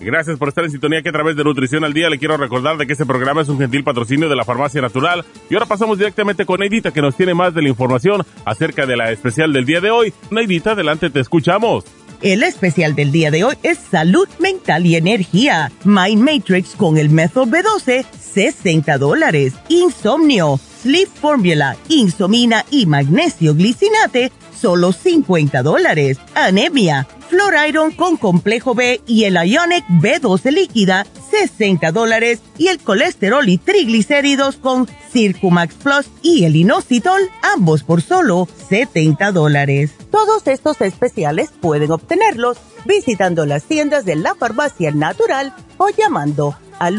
Gracias por estar en sintonía que a través de Nutrición al Día le quiero recordar de que este programa es un gentil patrocinio de la Farmacia Natural. Y ahora pasamos directamente con Neidita que nos tiene más de la información acerca de la especial del día de hoy. Neidita, adelante, te escuchamos. El especial del día de hoy es salud mental y energía. Mind Matrix con el método B12, 60 dólares. Insomnio, Sleep Formula, Insomina y Magnesio Glicinate, solo 50 dólares. Anemia Iron con complejo B y el Ionic B12 líquida, 60 dólares, y el colesterol y triglicéridos con Circumax Plus y el inositol, ambos por solo 70 dólares. Todos estos especiales pueden obtenerlos visitando las tiendas de la farmacia natural o llamando al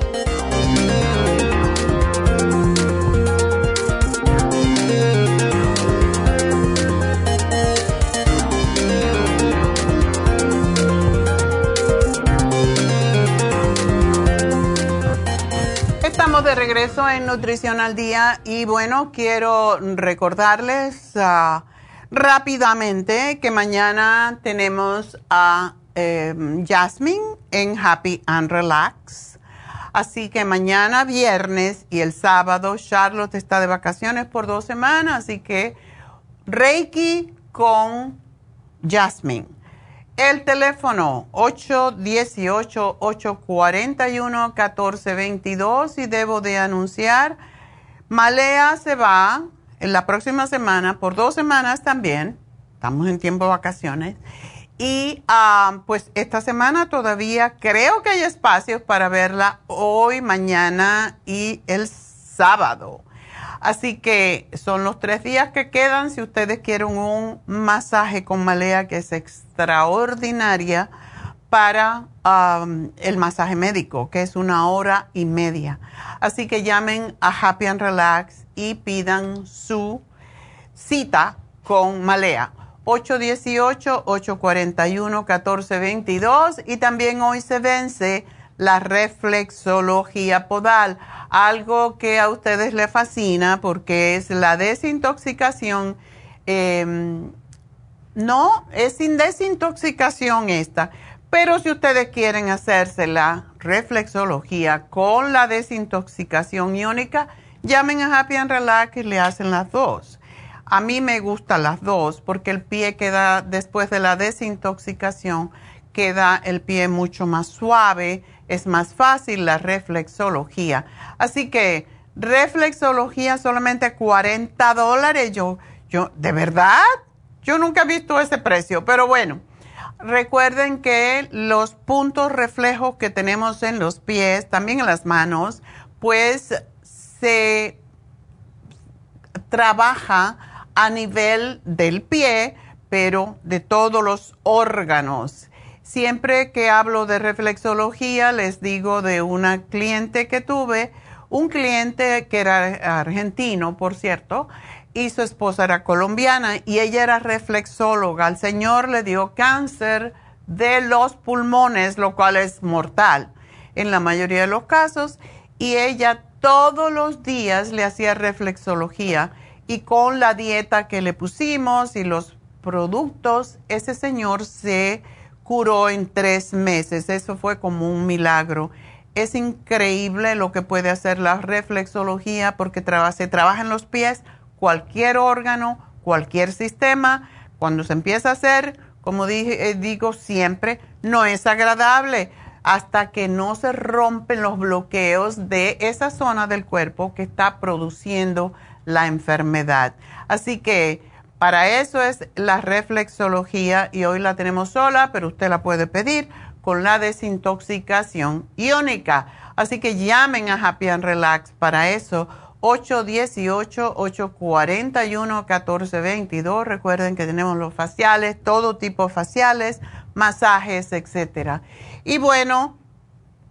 De regreso en Nutrición al Día y bueno, quiero recordarles ah, rápidamente que mañana tenemos a em, Jasmine en Happy and Relax. Así que mañana viernes y el sábado Charlotte está de vacaciones por dos semanas, así que Reiki con Jasmine. El teléfono 818-841-1422 y debo de anunciar, Malea se va en la próxima semana, por dos semanas también, estamos en tiempo de vacaciones, y ah, pues esta semana todavía creo que hay espacios para verla hoy, mañana y el sábado. Así que son los tres días que quedan. Si ustedes quieren un masaje con malea que es extraordinaria para um, el masaje médico, que es una hora y media. Así que llamen a Happy and Relax y pidan su cita con malea. 818-841-1422 y también hoy se vence la reflexología podal algo que a ustedes les fascina porque es la desintoxicación. Em, no, es sin desintoxicación esta, pero si ustedes quieren hacerse la reflexología con la desintoxicación iónica, llamen a Happy and Relax y le hacen las dos. A mí me gustan las dos porque el pie queda, después de la desintoxicación, queda el pie mucho más suave es más fácil la reflexología. Así que reflexología solamente 40 dólares. Yo, yo, ¿de verdad? Yo nunca he visto ese precio, pero bueno. Recuerden que los puntos reflejos que tenemos en los pies, también en las manos, pues se trabaja a nivel del pie, pero de todos los órganos. Siempre que hablo de reflexología, les digo de una cliente que tuve, un cliente que era argentino, por cierto, y su esposa era colombiana y ella era reflexóloga. Al señor le dio cáncer de los pulmones, lo cual es mortal en la mayoría de los casos. Y ella todos los días le hacía reflexología y con la dieta que le pusimos y los productos, ese señor se curó en tres meses. Eso fue como un milagro. Es increíble lo que puede hacer la reflexología porque se trabaja en los pies, cualquier órgano, cualquier sistema. Cuando se empieza a hacer, como eh, digo siempre, no es agradable hasta que no se rompen los bloqueos de esa zona del cuerpo que está produciendo la enfermedad. Así que para eso es la reflexología y hoy la tenemos sola, pero usted la puede pedir con la desintoxicación iónica. Así que llamen a Happy and Relax para eso. 818-841-1422. Recuerden que tenemos los faciales, todo tipo de faciales, masajes, etcétera. Y bueno,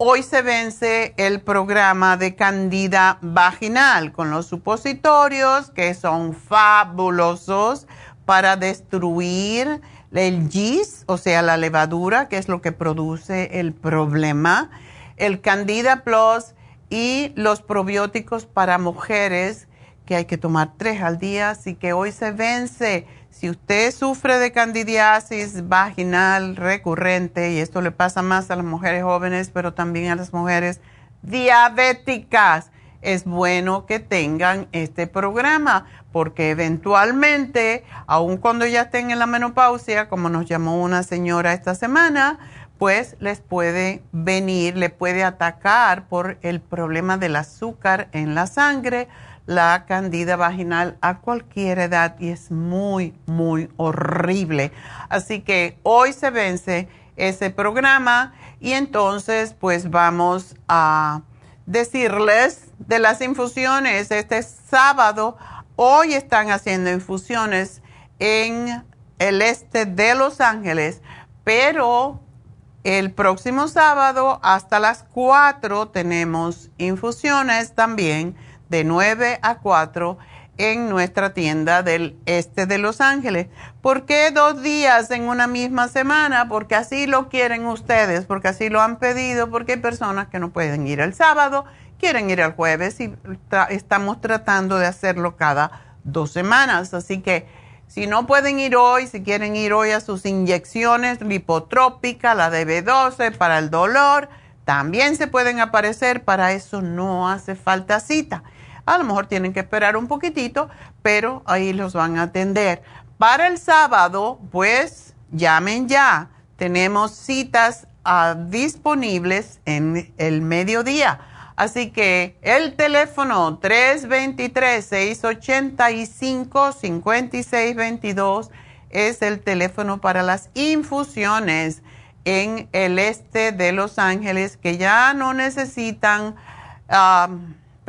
hoy se vence el programa de candida vaginal con los supositorios que son fabulosos para destruir el gis, o sea, la levadura, que es lo que produce el problema, el candida plus y los probióticos para mujeres que hay que tomar tres al día, así que hoy se vence si usted sufre de candidiasis vaginal recurrente, y esto le pasa más a las mujeres jóvenes, pero también a las mujeres diabéticas, es bueno que tengan este programa, porque eventualmente, aun cuando ya estén en la menopausia, como nos llamó una señora esta semana, pues les puede venir, le puede atacar por el problema del azúcar en la sangre la candida vaginal a cualquier edad y es muy, muy horrible. Así que hoy se vence ese programa y entonces pues vamos a decirles de las infusiones. Este sábado, hoy están haciendo infusiones en el este de Los Ángeles, pero el próximo sábado hasta las 4 tenemos infusiones también de 9 a 4 en nuestra tienda del este de Los Ángeles. ¿Por qué dos días en una misma semana? Porque así lo quieren ustedes, porque así lo han pedido, porque hay personas que no pueden ir el sábado, quieren ir el jueves y estamos tratando de hacerlo cada dos semanas. Así que si no pueden ir hoy, si quieren ir hoy a sus inyecciones lipotrópica, la de B12 para el dolor, también se pueden aparecer, para eso no hace falta cita. A lo mejor tienen que esperar un poquitito, pero ahí los van a atender. Para el sábado, pues llamen ya. Tenemos citas ah, disponibles en el mediodía. Así que el teléfono 323-685-5622 es el teléfono para las infusiones en el este de Los Ángeles que ya no necesitan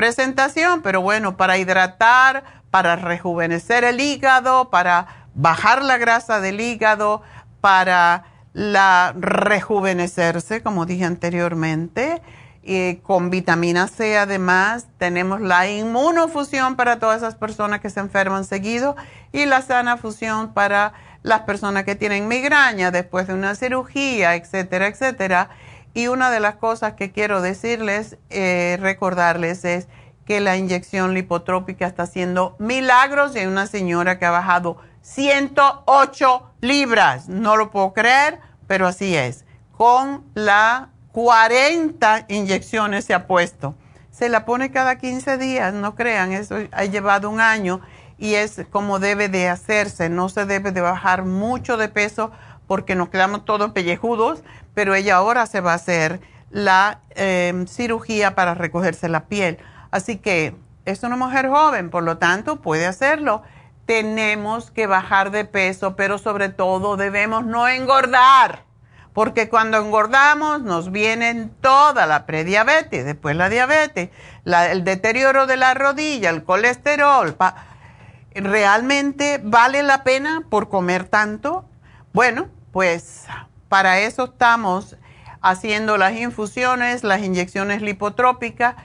presentación, pero bueno, para hidratar, para rejuvenecer el hígado, para bajar la grasa del hígado, para la rejuvenecerse, como dije anteriormente. Y con vitamina C además tenemos la inmunofusión para todas esas personas que se enferman seguido y la sana fusión para las personas que tienen migraña después de una cirugía, etcétera, etcétera. Y una de las cosas que quiero decirles, eh, recordarles es que la inyección lipotrópica está haciendo milagros. Y hay una señora que ha bajado 108 libras. No lo puedo creer, pero así es. Con la 40 inyecciones se ha puesto. Se la pone cada 15 días, no crean, eso ha llevado un año y es como debe de hacerse. No se debe de bajar mucho de peso porque nos quedamos todos pellejudos pero ella ahora se va a hacer la em, cirugía para recogerse la piel. Así que es una mujer joven, por lo tanto puede hacerlo. Tenemos que bajar de peso, pero sobre todo debemos no engordar, porque cuando engordamos nos viene toda la prediabetes, después la diabetes, el deterioro de la rodilla, el colesterol. ¿Realmente vale la pena por comer tanto? Bueno, pues para eso estamos haciendo las infusiones, las inyecciones lipotrópicas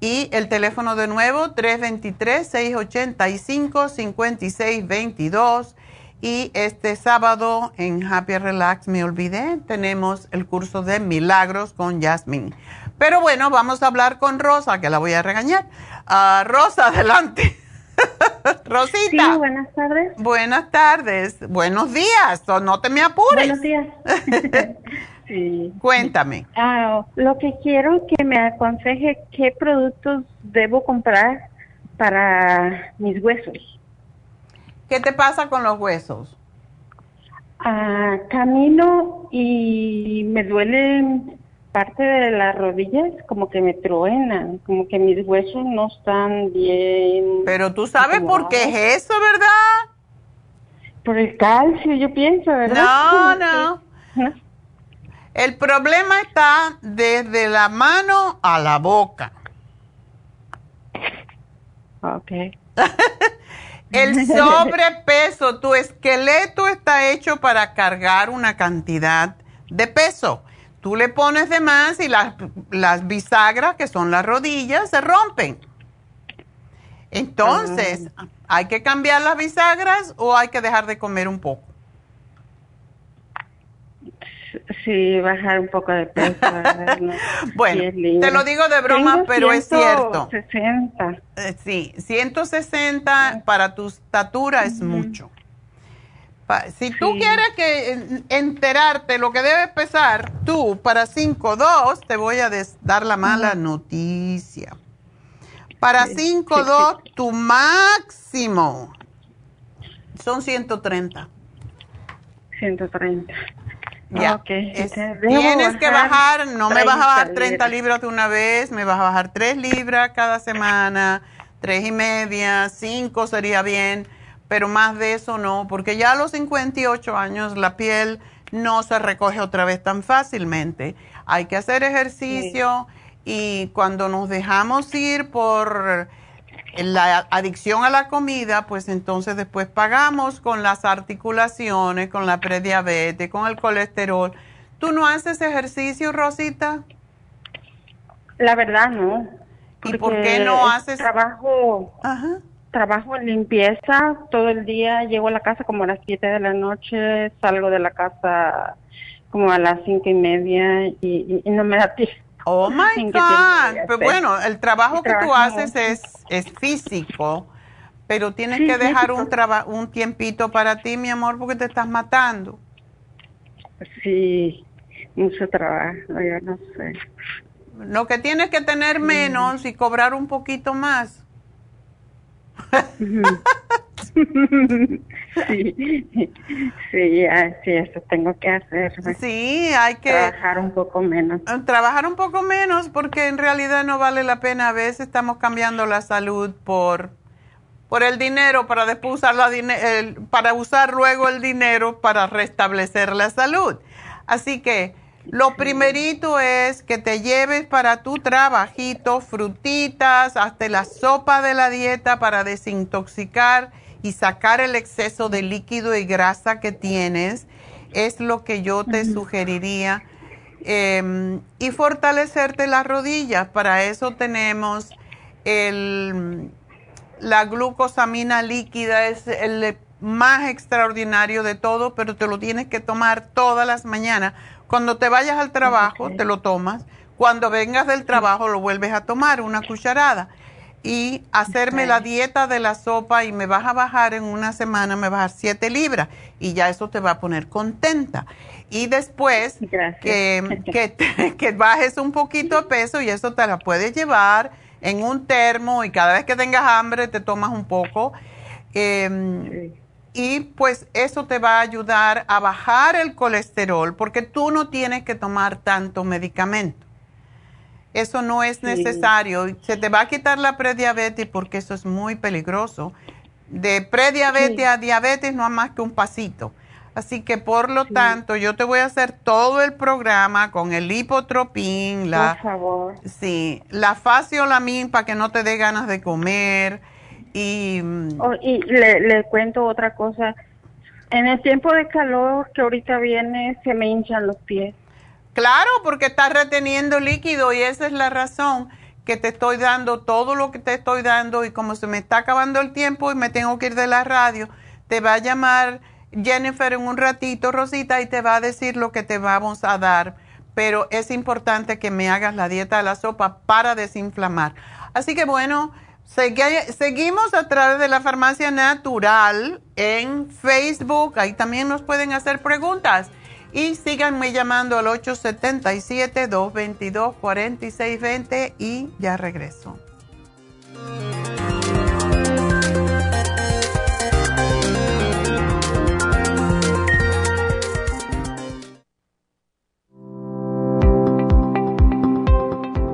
y el teléfono de nuevo 323-685-5622 Y este sábado en Happy Relax, me olvidé, tenemos el curso de milagros con Jasmine. Pero bueno, vamos a hablar con Rosa, que la voy a regañar. Ah, Rosa, adelante. Rosita. Sí, buenas tardes. Buenas tardes. Buenos días. No te me apures. Buenos días. sí. Cuéntame. Ah, lo que quiero que me aconseje qué productos debo comprar para mis huesos. ¿Qué te pasa con los huesos? Ah, camino y me duelen parte de las rodillas como que me truenan, como que mis huesos no están bien. Pero tú sabes por qué es eso, ¿verdad? Por el calcio, yo pienso, ¿verdad? No, no. El problema está desde la mano a la boca. Ok. el sobrepeso, tu esqueleto está hecho para cargar una cantidad de peso. Tú le pones de más y las, las bisagras, que son las rodillas, se rompen. Entonces, ah. ¿hay que cambiar las bisagras o hay que dejar de comer un poco? Sí, bajar un poco de peso. bueno, te lo digo de broma, pero es cierto. 160. Eh, sí, 160 para tu estatura es mucho. Si tú quieres que enterarte lo que debes pesar, tú para 5-2 te voy a dar la mala noticia. Para 5-2 tu máximo son 130. 130. Ya. tienes que bajar, no me vas a bajar 30 libras de una vez, me vas a bajar 3 libras cada semana, 3 y media, 5 sería bien pero más de eso no, porque ya a los 58 años la piel no se recoge otra vez tan fácilmente. Hay que hacer ejercicio y cuando nos dejamos ir por la adicción a la comida, pues entonces después pagamos con las articulaciones, con la prediabetes, con el colesterol. ¿Tú no haces ejercicio, Rosita? La verdad no. ¿Y por qué no haces? Trabajo. Ajá trabajo en limpieza todo el día, llego a la casa como a las 7 de la noche, salgo de la casa como a las cinco y media y, no me da tiempo. Oh my God. Pero bueno, el trabajo que tú haces es, es físico, pero tienes que dejar un, un tiempito para ti, mi amor, porque te estás matando. Sí, mucho trabajo, yo no sé. Lo que tienes que tener menos y cobrar un poquito más sí, sí, sí, eso tengo que hacer. Sí, hay que trabajar un poco menos. Eh, trabajar un poco menos porque en realidad no vale la pena. A veces estamos cambiando la salud por por el dinero para después usar la para usar luego el dinero para restablecer la salud. Así que lo primerito es que te lleves para tu trabajito frutitas, hasta la sopa de la dieta para desintoxicar y sacar el exceso de líquido y grasa que tienes. Es lo que yo te sugeriría. Em, y fortalecerte las rodillas. Para eso tenemos el, la glucosamina líquida, es el más extraordinario de todo, pero te lo tienes que tomar todas las mañanas cuando te vayas al trabajo, te lo tomas. Cuando vengas del trabajo, lo vuelves a tomar, una cucharada. Y hacerme la dieta de la sopa y me vas a bajar en una semana, me vas a bajar 7 libras. Y ya eso te va a poner contenta. Y después que, que, bajes un poquito de peso y eso te la puedes llevar en un termo y cada vez que tengas hambre te tomas un poco. Eh, y pues eso te va a ayudar a bajar el colesterol porque tú no tienes que tomar tanto medicamento. Eso no es necesario. Se te va a quitar la prediabetes porque eso es muy peligroso. De prediabetes a diabetes no hay más que un pasito. Así que por lo tanto, yo te voy a hacer todo el programa con el hipotropín, la, por favor. Sí, la faciolamin para que no te dé ganas de comer y, oh, y le, le cuento otra cosa. En el tiempo de calor que ahorita viene, se me hinchan los pies. Claro, porque estás reteniendo líquido y esa es la razón que te estoy dando todo lo que te estoy dando y como se me está acabando el tiempo y me tengo que ir de la radio, te va a llamar Jennifer en un ratito, Rosita, y te va a decir lo que te vamos a dar. Pero es importante que me hagas la dieta de la sopa para desinflamar. Así que bueno, seguimos a través de la farmacia natural en Facebook. Ahí también nos pueden hacer preguntas. Y síganme llamando al 877-222-4620 y ya regreso.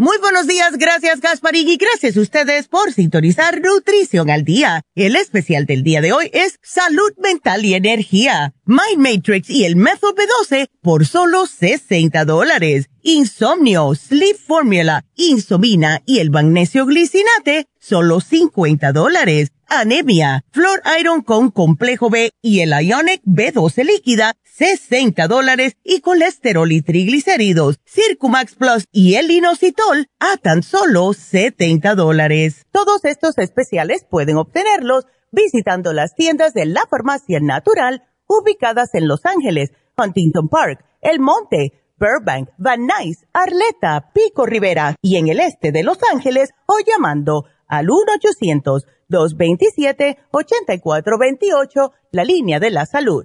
Muy buenos días, gracias Gasparín y gracias a ustedes por sintonizar Nutrición al Día. El especial del día de hoy es Salud Mental y Energía, Mind Matrix y el Método B12 por solo 60 dólares. Insomnio, Sleep Formula, Insomina y el Magnesio Glicinate, solo 50 dólares anemia, Flor Iron con complejo B y el Ionic B12 líquida, 60 dólares y colesterol y triglicéridos, Circumax Plus y el inositol a tan solo 70 dólares. Todos estos especiales pueden obtenerlos visitando las tiendas de la farmacia natural ubicadas en Los Ángeles, Huntington Park, El Monte, Burbank, Van Nuys, Arleta, Pico Rivera y en el este de Los Ángeles o llamando al 1-800-227-8428, la línea de la salud.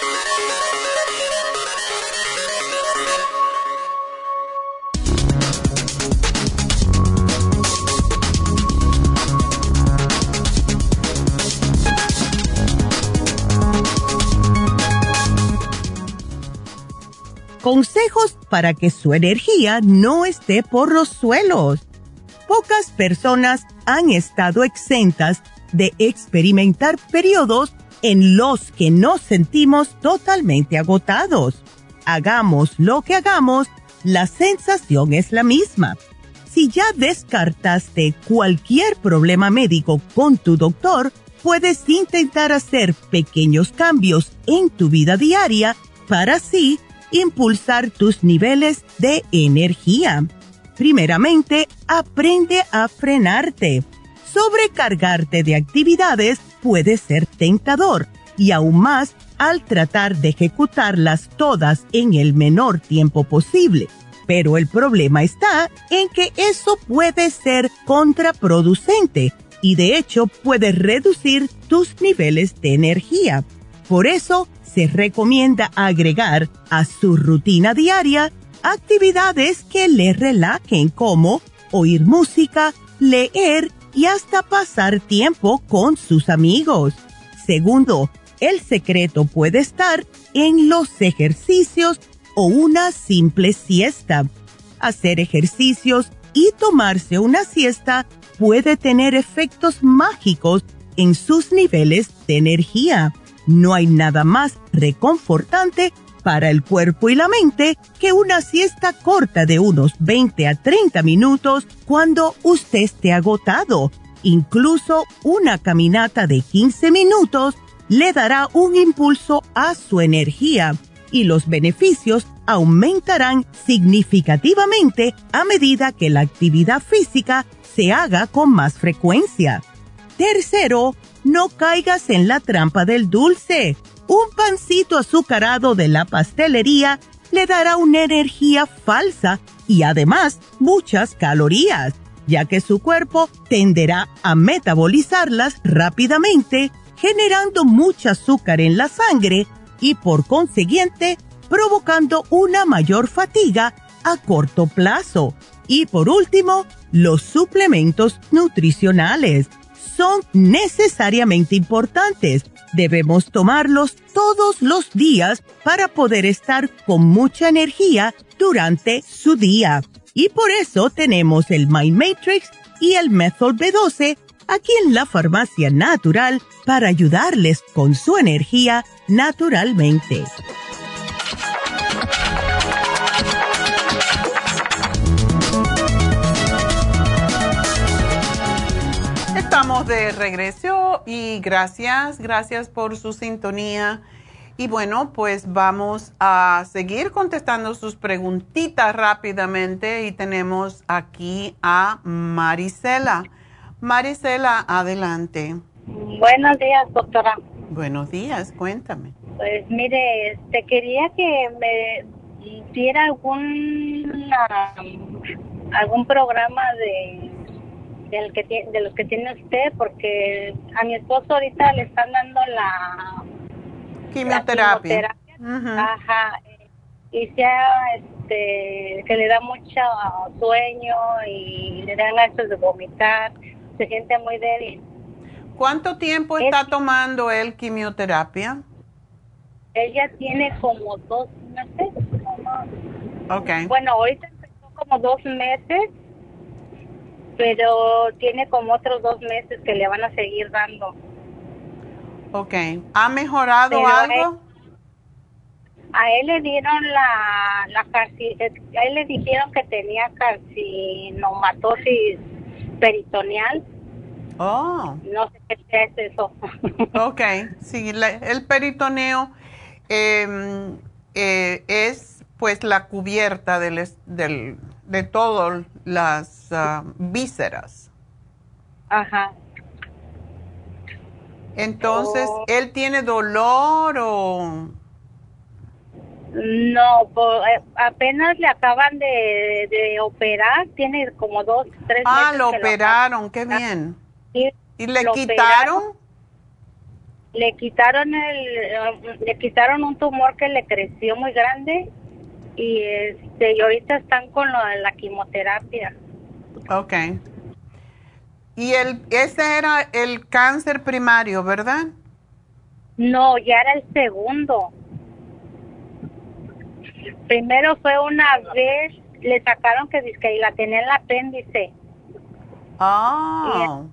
Consejos para que su energía no esté por los suelos. Pocas personas han estado exentas de experimentar periodos en los que nos sentimos totalmente agotados. Hagamos lo que hagamos, la sensación es la misma. Si ya descartaste cualquier problema médico con tu doctor, puedes intentar hacer pequeños cambios en tu vida diaria para así impulsar tus niveles de energía. Primeramente, aprende a frenarte. Sobrecargarte de actividades puede ser tentador y aún más al tratar de ejecutarlas todas en el menor tiempo posible. Pero el problema está en que eso puede ser contraproducente y de hecho puede reducir tus niveles de energía. Por eso, se recomienda agregar a su rutina diaria actividades que le relajen como oír música, leer y hasta pasar tiempo con sus amigos. Segundo, el secreto puede estar en los ejercicios o una simple siesta. Hacer ejercicios y tomarse una siesta puede tener efectos mágicos en sus niveles de energía. No hay nada más reconfortante para el cuerpo y la mente que una siesta corta de unos 20 a 30 minutos cuando usted esté agotado. Incluso una caminata de 15 minutos le dará un impulso a su energía y los beneficios aumentarán significativamente a medida que la actividad física se haga con más frecuencia. Tercero, no caigas en la trampa del dulce. Un pancito azucarado de la pastelería le dará una energía falsa y además muchas calorías, ya que su cuerpo tenderá a metabolizarlas rápidamente, generando mucho azúcar en la sangre y por consiguiente provocando una mayor fatiga a corto plazo. Y por último, los suplementos nutricionales son necesariamente importantes. Debemos tomarlos todos los días para poder estar con mucha energía durante su día. Y por eso tenemos el My Matrix y el Method B12 aquí en la farmacia natural para ayudarles con su energía naturalmente. Estamos de regreso y gracias, gracias por su sintonía. Y bueno, pues vamos a seguir contestando sus preguntitas rápidamente y tenemos aquí a Marisela. Marisela, adelante. Buenos días, doctora. Buenos días, cuéntame. Pues mire, este, quería que me diera algún algún programa de del que de los que tiene usted porque a mi esposo ahorita le están dando la quimioterapia, ajá y sea este que le da mucho sueño y le dan ganas de vomitar se siente muy débil ¿Cuánto tiempo está tomando él quimioterapia? Ella tiene como dos meses. Ok. Bueno, ahorita empezó como dos meses, pero tiene como otros dos meses que le van a seguir dando. Ok. ¿Ha mejorado algo? a él le dieron la, la eh, a él le dijeron que tenía carcinomatosis peritoneal Oh. No sé qué es eso. ok, sí, el peritoneo em, eh, es pues la cubierta del, del, de todas las ah, vísceras. Ajá. Entonces, oh. ¿él tiene dolor o...? No, eh, apenas le acaban de, de, operar, tiene como dos, tres Ah, lo operaron, qué bien. ¿Y le quitaron? le quitaron el, le quitaron un tumor que le creció muy grande y este y ahorita están con lo de la quimioterapia. Ok. Y el, ese era el cáncer primario, ¿verdad? No, ya era el segundo. Primero fue una vez, le sacaron que, que la tenía en el apéndice. Ah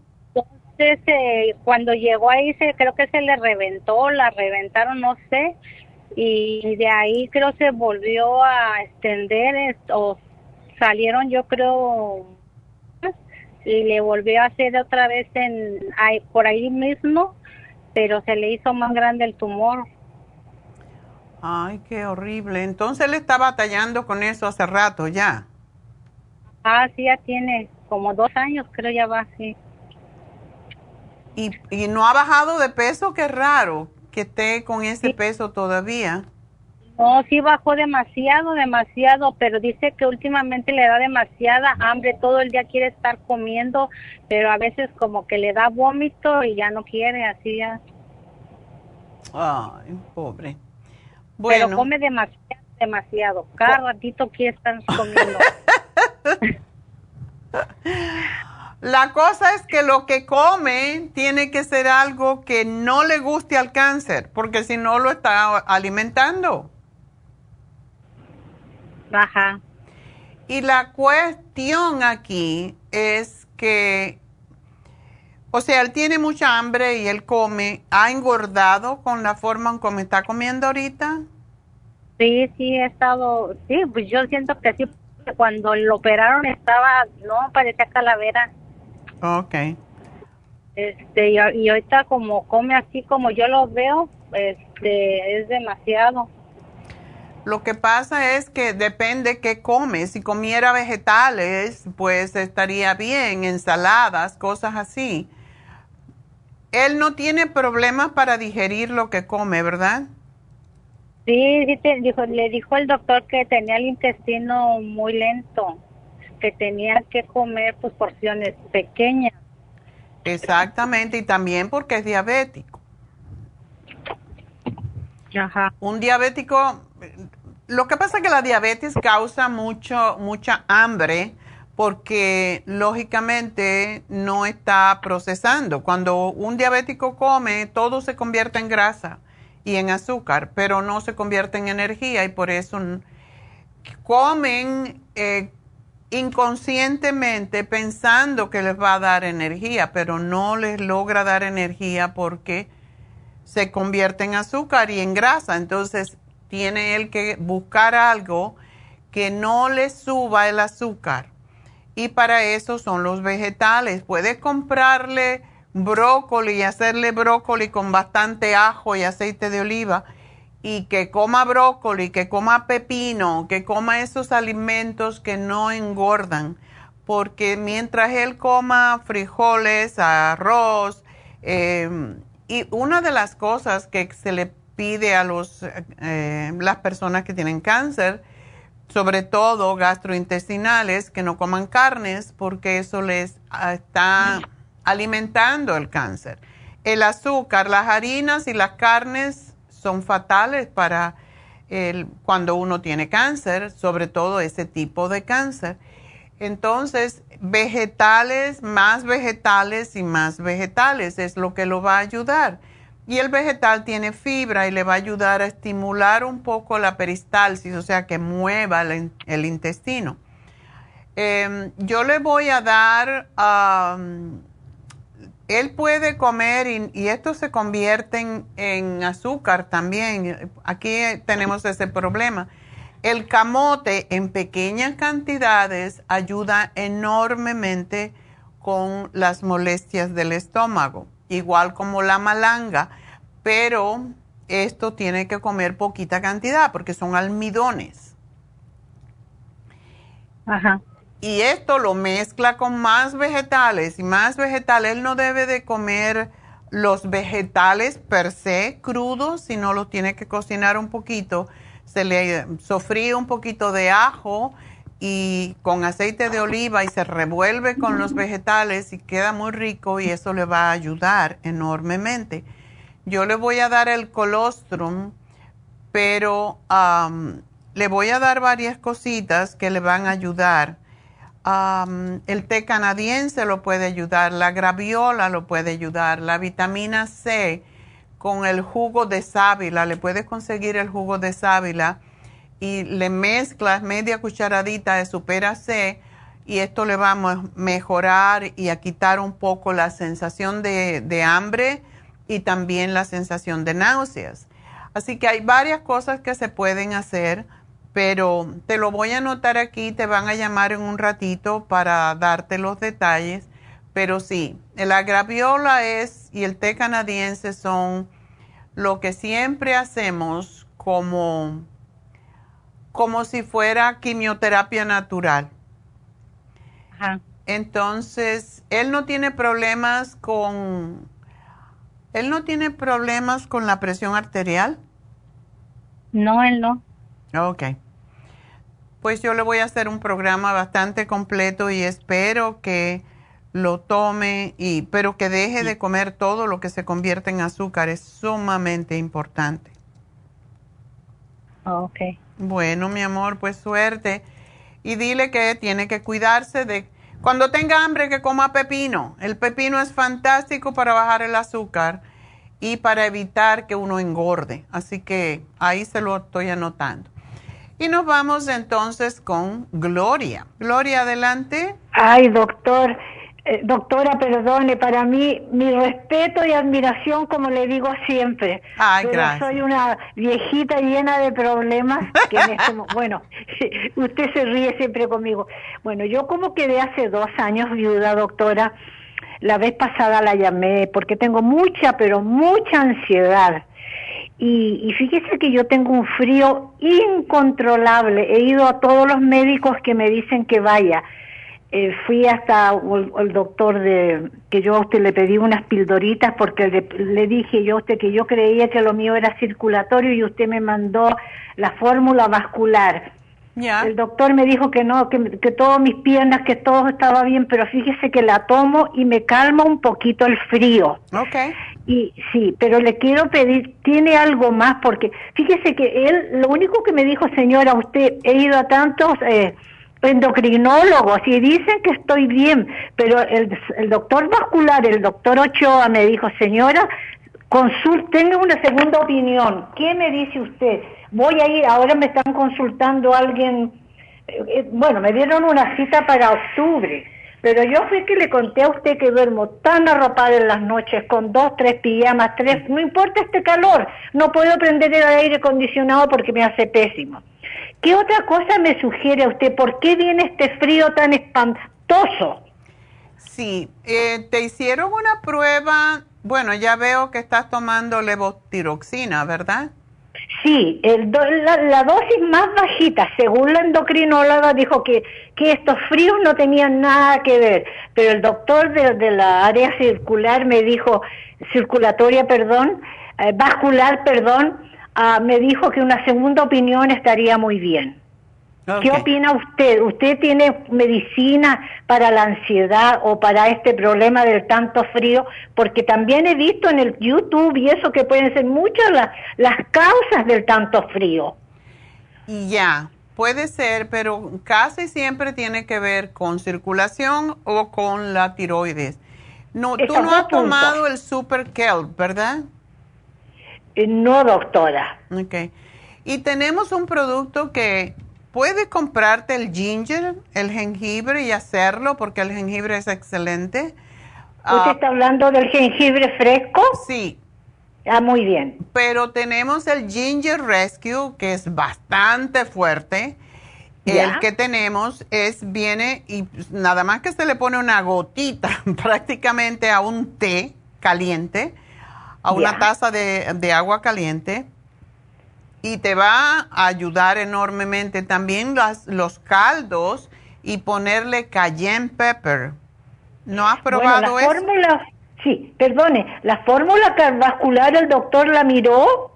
entonces eh, cuando llegó ahí se creo que se le reventó, la reventaron, no sé, y de ahí creo se volvió a extender o salieron yo creo y le volvió a hacer otra vez en por ahí mismo, pero se le hizo más grande el tumor. Ay, qué horrible. Entonces él está batallando con eso hace rato ya. Ah, sí, ya tiene como dos años, creo ya va así. Y, no ha bajado de peso, qué raro que esté con ese peso todavía. No, sí bajó demasiado, demasiado, pero dice que últimamente le da demasiada hambre, todo el día quiere estar comiendo, pero a veces como que le da vómito y ya no quiere, así ya. Ay, pobre. Bueno. Pero come demasiado, demasiado. Cada ratito quiere estar comiendo. La cosa es que lo que come tiene que ser algo que no le guste al cáncer, porque si no lo está alimentando. Ajá. Y la cuestión aquí es que, o sea, él tiene mucha hambre y él come, ¿ha engordado con la forma en como está comiendo ahorita? Sí, sí, he estado, sí, pues yo siento que sí, cuando lo operaron estaba, no, parecía calavera. Ok. Este, y, y ahorita como come así como yo lo veo, este, es demasiado. Lo que pasa es que depende qué come. Si comiera vegetales, pues estaría bien, ensaladas, cosas así. Él no tiene problemas para digerir lo que come, ¿verdad? Sí, dijo, le dijo el doctor que tenía el intestino muy lento, que tenía que comer pues porciones pequeñas. Exactamente, y también porque es diabético. Ajá. Un diabético, lo que pasa es que la diabetes causa mucho, mucha hambre porque lógicamente no está procesando. Cuando un diabético come, todo se convierte en grasa y en azúcar, pero no se convierte en energía y por eso comen eh, inconscientemente pensando que les va a dar energía, pero no les logra dar energía porque se convierte en azúcar y en grasa. Entonces tiene él que buscar algo que no le suba el azúcar. Y para eso son los vegetales. Puede comprarle brócoli y hacerle brócoli con bastante ajo y aceite de oliva y que coma brócoli, que coma pepino, que coma esos alimentos que no engordan. Porque mientras él coma frijoles, arroz, em, y una de las cosas que se le pide a los, eh, las personas que tienen cáncer, sobre todo gastrointestinales, que no coman carnes porque eso les ah, está alimentando el cáncer. El azúcar, las harinas y las carnes son fatales para el, cuando uno tiene cáncer, sobre todo ese tipo de cáncer. Entonces, vegetales, más vegetales y más vegetales es lo que lo va a ayudar. Y el vegetal tiene fibra y le va a ayudar a estimular un poco la peristalsis, o sea, que mueva el, intestino. Em, yo le voy a dar, él puede comer y, esto se convierte en, en, azúcar también. Aquí tenemos ese problema. El camote en pequeñas cantidades ayuda enormemente con las molestias del estómago igual como la malanga, pero esto tiene que comer poquita cantidad porque son almidones. Ajá. Y esto lo mezcla con más vegetales y más vegetales. Él no debe de comer los vegetales per se crudos, sino los tiene que cocinar un poquito. Se le sofríe un poquito de ajo y con aceite de oliva y se revuelve con los vegetales y queda muy rico y eso le va a ayudar enormemente. Yo le voy a dar el colostrum, pero le voy a dar varias cositas que le van a ayudar. El té canadiense lo puede ayudar, la graviola lo puede ayudar, la vitamina C con el jugo de sábila, le puedes conseguir el jugo de sábila y le mezclas media cucharadita de supera C y esto le va a mejorar y a quitar un poco la sensación de, hambre y también la sensación de náuseas. Así que hay varias cosas que se pueden hacer, pero te lo voy a anotar aquí, te van a llamar en un ratito para darte los detalles. Pero sí, la graviola es y el té canadiense son lo que siempre hacemos como como si fuera quimioterapia natural. Ajá. Entonces, él no tiene problemas con él no tiene problemas con la presión arterial. No, él no. Ok. Pues yo le voy a hacer un programa bastante completo y espero que lo tome y pero que deje de comer todo lo que se convierte en azúcar es sumamente importante. Ok. Bueno, mi amor, pues suerte. Y dile que tiene que cuidarse de... Cuando tenga hambre, que coma pepino. El pepino es fantástico para bajar el azúcar y para evitar que uno engorde. Así que ahí se lo estoy anotando. Y nos vamos entonces con Gloria. Gloria, adelante. Ay, doctor, Eh, doctora, perdone, para mí, mi respeto y admiración, como le digo siempre. Ay, Pero gracias. soy una viejita llena de problemas. Que en este mo- bueno, usted se ríe siempre conmigo. Bueno, yo como quedé hace dos años viuda, doctora, la vez pasada la llamé porque tengo mucha, pero mucha ansiedad. Y, y fíjese que yo tengo un frío incontrolable. He ido a todos los médicos que me dicen que vaya. Eh, fui hasta el, doctor de que yo a usted le pedí unas pildoritas porque le, le dije yo a usted que yo creía que lo mío era circulatorio y usted me mandó la fórmula vascular. El doctor me dijo que no, que, que todas mis piernas, que todo estaba bien, pero fíjese que la tomo y me calma un poquito el frío. Ok. Y sí, pero le quiero pedir, tiene algo más, porque fíjese que él, lo único que me dijo, señora, usted, he ido a tantos eh, endocrinólogos y dicen que estoy bien, pero el, el doctor vascular, el doctor Ochoa, me dijo, señora, consul, tenga una segunda opinión. ¿Qué me dice usted? Voy a ir, ahora me están consultando alguien, eh, eh, bueno, me dieron una cita para octubre. Pero yo fui que le conté a usted que duermo tan arropada en las noches, con dos, tres pijamas, tres, no importa este calor, no puedo prender el aire acondicionado porque me hace pésimo. ¿Qué otra cosa me sugiere a usted? ¿Por qué viene este frío tan espantoso? Sí, eh, te hicieron una prueba, bueno, ya veo que estás tomando levotiroxina, ¿verdad? Sí, el do- la, la dosis más bajita, según la endocrinóloga, dijo que, que estos fríos no tenían nada que ver, pero el doctor de, de la área circular me dijo, circulatoria, perdón, eh, vascular, perdón, ah, me dijo que una segunda opinión estaría muy bien. ¿Qué opina usted? ¿Usted tiene medicina para la ansiedad o para este problema del tanto frío? Porque también he visto en el YouTube y eso que pueden ser muchas las, las causas del tanto frío. Ya, puede ser, pero casi siempre tiene que ver con circulación o con la tiroides. No, tú Esos no dos has puntos. tomado el Super Kelp, ¿verdad? Eh, No, doctora. Ok. Y tenemos un producto que puedes comprarte el ginger, el jengibre y hacerlo porque el jengibre es excelente. ¿Usted Ah, está hablando del jengibre fresco? sí, Ah, muy bien. pero tenemos el Ginger Rescue, que es bastante fuerte. Ya. El que tenemos es, viene y nada más que se le pone una gotita prácticamente a un té caliente, a una taza de, de agua caliente, y te va a ayudar enormemente. También las, los caldos y ponerle cayenne pepper. ¿No has probado bueno, la eso? fórmula, sí, perdone, la fórmula cardiovascular el doctor la miró,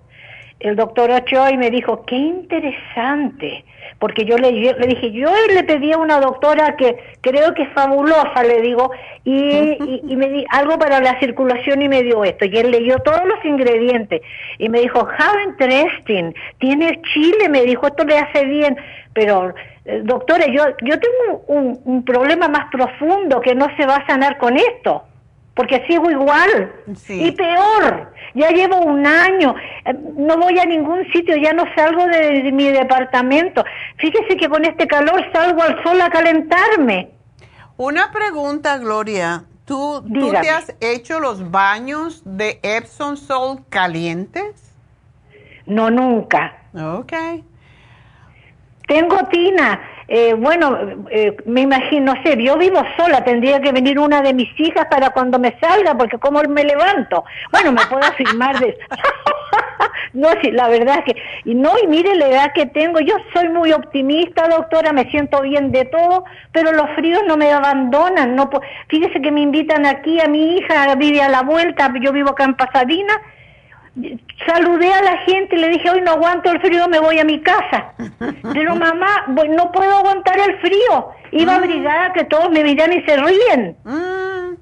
el doctor Ochoa y me dijo, qué interesante, porque yo le, dije, yo le pedí a una doctora que creo que es fabulosa, le digo, y, y, y me di algo para la circulación y me dio esto, y él leyó todos los ingredientes, y me dijo, how interesting, tiene chile, me dijo, esto le hace bien, pero eh, doctora, yo, yo tengo un problema más profundo que no se va a sanar con esto, porque sigo igual Sí. y peor. Ya llevo un año, eh, no voy a ningún sitio, ya no salgo de, de mi departamento. Fíjese que con este calor salgo al sol a calentarme. Una pregunta, Gloria. ¿Tú, ¿tú Dígame. te has hecho los baños de Epsom Salt calientes? No, nunca. Ok. Tengo tina. Eh, bueno, eh, me imagino, no sé, yo vivo sola, tendría que venir una de mis hijas para cuando me salga, porque como me levanto. Bueno, me puedo afirmar de... no, sí, la verdad es que... Y no, y mire la edad que tengo, yo soy muy optimista, doctora, me siento bien de todo, pero los fríos no me abandonan. No, Fíjese que me invitan aquí, a mi hija vive a la vuelta, yo vivo acá en Pasadena, saludé a la gente y le dije, hoy no aguanto el frío, me voy a mi casa. Pero mamá, no puedo aguantar el frío. Iba abrigada que todos me miran y se ríen. Mm,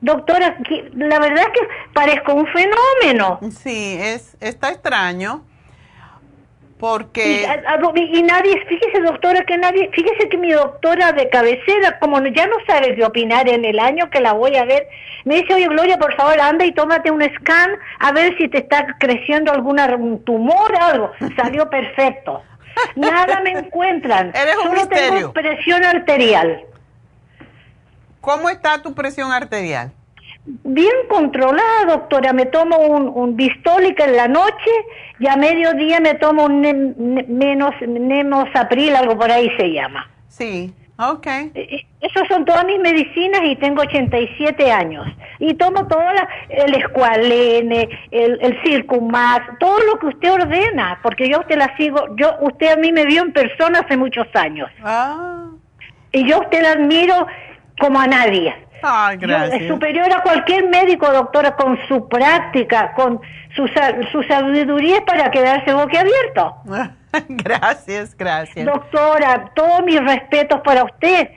Doctora, la verdad es que parezco un fenómeno. sí, es, está extraño. Y, Porque... a- a- y nadie, fíjese doctora que nadie, fíjese que mi doctora de cabecera, como ya no sabe qué opinar en el año que la voy a ver, me dice, oye Gloria, por favor anda y tómate un scan a ver si te está creciendo alguna un tumor o algo. Salió perfecto. Nada me encuentran. Eres un Solo misterio. tengo presión arterial. ¿Cómo está tu presión arterial? Bien controlada, doctora. Me tomo un, un bistólica en la noche y a mediodía me tomo un menos, nemosapril, algo por ahí se llama. Sí, ok. E, e, esas son todas mis medicinas y tengo 87 años. Y tomo todo el escualene, el, el circumax, todo lo que usted ordena, porque yo usted la sigo, yo usted a mí me vio en persona hace muchos años. Ah. Y yo usted la admiro como a nadie. Ay, gracias. es superior a cualquier médico, doctora, con su práctica, con su, su sabiduría para quedarse boquiabierto. gracias, gracias. Doctora, todos mis respetos para usted.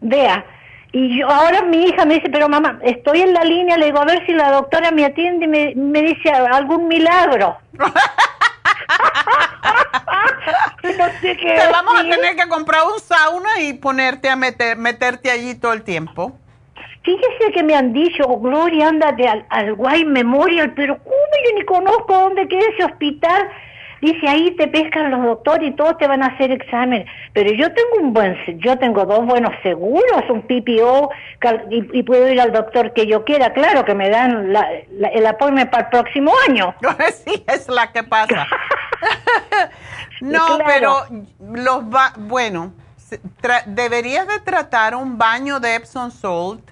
Vea, y yo, ahora mi hija me dice, pero mamá, estoy en la línea, le digo, a ver si la doctora me atiende y me, me dice algún milagro. no sé qué Te vamos a tener que comprar un sauna y ponerte a meter, meterte allí todo el tiempo. Fíjese que me han dicho, Gloria, ándate al, al White Memorial, pero ¿cómo yo ni conozco dónde queda ese hospital? Dice, ahí te pescan los doctores y todos te van a hacer examen. Pero yo tengo un buen, yo tengo dos buenos seguros, un PPO, y, puedo ir al doctor que yo quiera. Claro que me dan el apoyo para el próximo año. sí, es la que pasa. no, pero los va, bueno, deberías de tratar un baño de Epsom Salt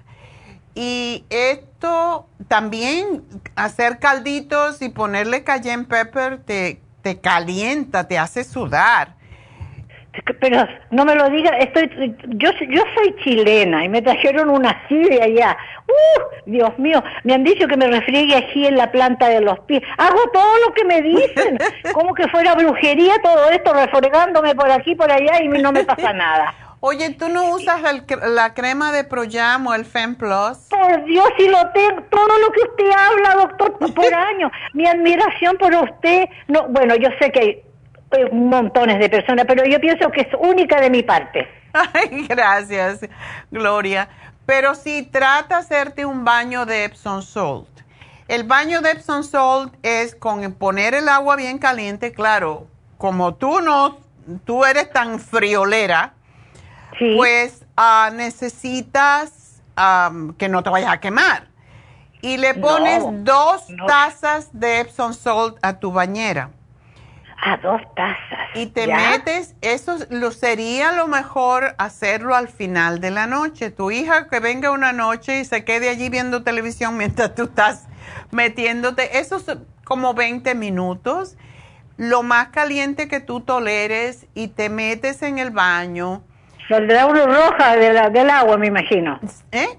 y esto también hacer calditos y ponerle cayenne pepper te te calienta, te hace sudar. Pero no me lo diga, estoy, yo, yo soy chilena y me trajeron una de allá. ¡Uh! Dios mío, me han dicho que me refriegue aquí en la planta de los pies. Hago todo lo que me dicen, como que fuera brujería todo esto, refregándome por aquí, por allá y no me pasa nada. Oye, ¿tú no usas la crema de Proyam o el Fem Plus? Por Dios, si lo tengo, todo lo que usted habla, doctor, por año. Mi admiración por usted, no, bueno, yo sé que hay eh, montones de personas, pero yo pienso que es única de mi parte. Ay, gracias, Gloria. Pero si trata de hacerte un baño de Epsom Salt. El baño de Epsom Salt es con poner el agua bien caliente, claro, como tú no, tú eres tan friolera, pues ah, necesitas que no te vayas a quemar. Y le pones dos tazas de Epsom Salt a tu bañera. A dos tazas. Y te metes, eso lo sería lo mejor hacerlo al final de la noche. Tu hija que venga una noche y se quede allí viendo televisión mientras tú estás metiéndote, eso es como 20 minutos. Lo más caliente que tú toleres y te metes en el baño Saldrá uno roja del agua, me imagino. ¿Eh?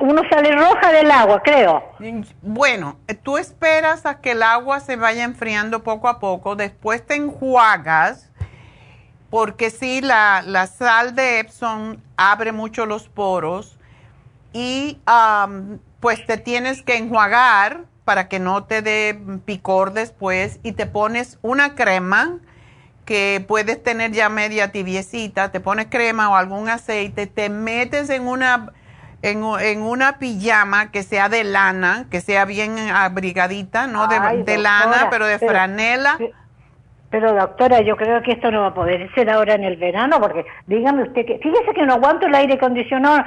Uno sale roja del agua, creo. Bueno, tú esperas a que el agua se vaya enfriando poco a poco, después te enjuagas, porque sí, la, la sal de Epsom abre mucho los poros y pues te tienes que enjuagar para que no te dé picor después y te pones una crema que puedes tener ya media tibiecita, te pones crema o algún aceite, te metes en una, en, una pijama que sea de lana, que sea bien abrigadita, no de, lana, pero de franela. Pero doctora, yo creo que esto no va a poder ser ahora en el verano, porque dígame usted que, fíjese que no aguanto el aire acondicionado,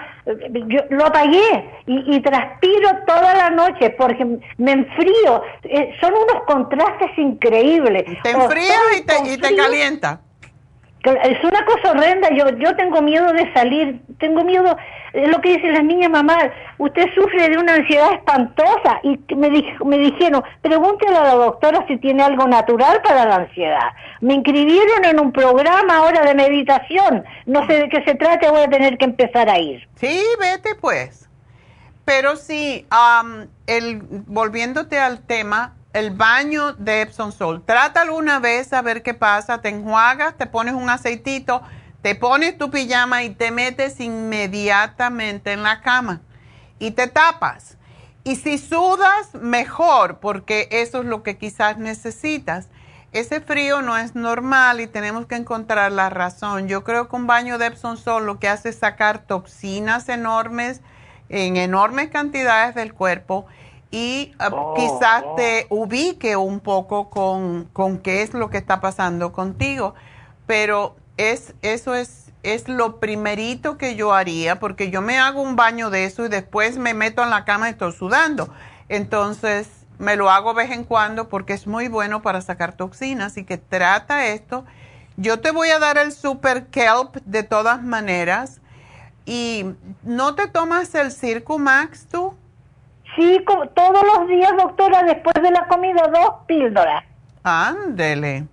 yo lo apagué y, transpiro toda la noche porque me enfrío, eh, son unos contrastes increíbles. Te enfrías y te, y te calienta. Es una cosa horrenda, yo, yo tengo miedo de salir, tengo miedo, es lo que dicen las niñas, mamá, usted sufre de una ansiedad espantosa y me, me dijeron, pregúntele a la doctora si tiene algo natural para la ansiedad. Me inscribieron en un programa ahora de meditación, no sé de qué se trata, voy a tener que empezar a ir. Sí, vete pues. Pero sí, el, volviéndote al tema, el baño de Epsom Salt. Trátalo una vez a ver qué pasa. Te enjuagas, te pones un aceitito, te pones tu pijama y te metes inmediatamente en la cama y te tapas. Y si sudas, mejor, porque eso es lo que quizás necesitas. Ese frío no es normal y tenemos que encontrar la razón. Yo creo que un baño de Epsom Salt lo que hace es sacar toxinas enormes en enormes cantidades del cuerpo y ah, oh, quizás oh. te ubique un poco con, con, qué es lo que está pasando contigo. Pero es, eso es, es lo primerito que yo haría porque yo me hago un baño de eso y después me meto en la cama y estoy sudando. Entonces me lo hago de vez en cuando porque es muy bueno para sacar toxinas. Así que trata esto. Yo te voy a dar el Super Kelp de todas maneras. ¿Y no te tomas el Circumax tú? Sí, todos los días, doctora, después de la comida, dos píldoras. Ándele.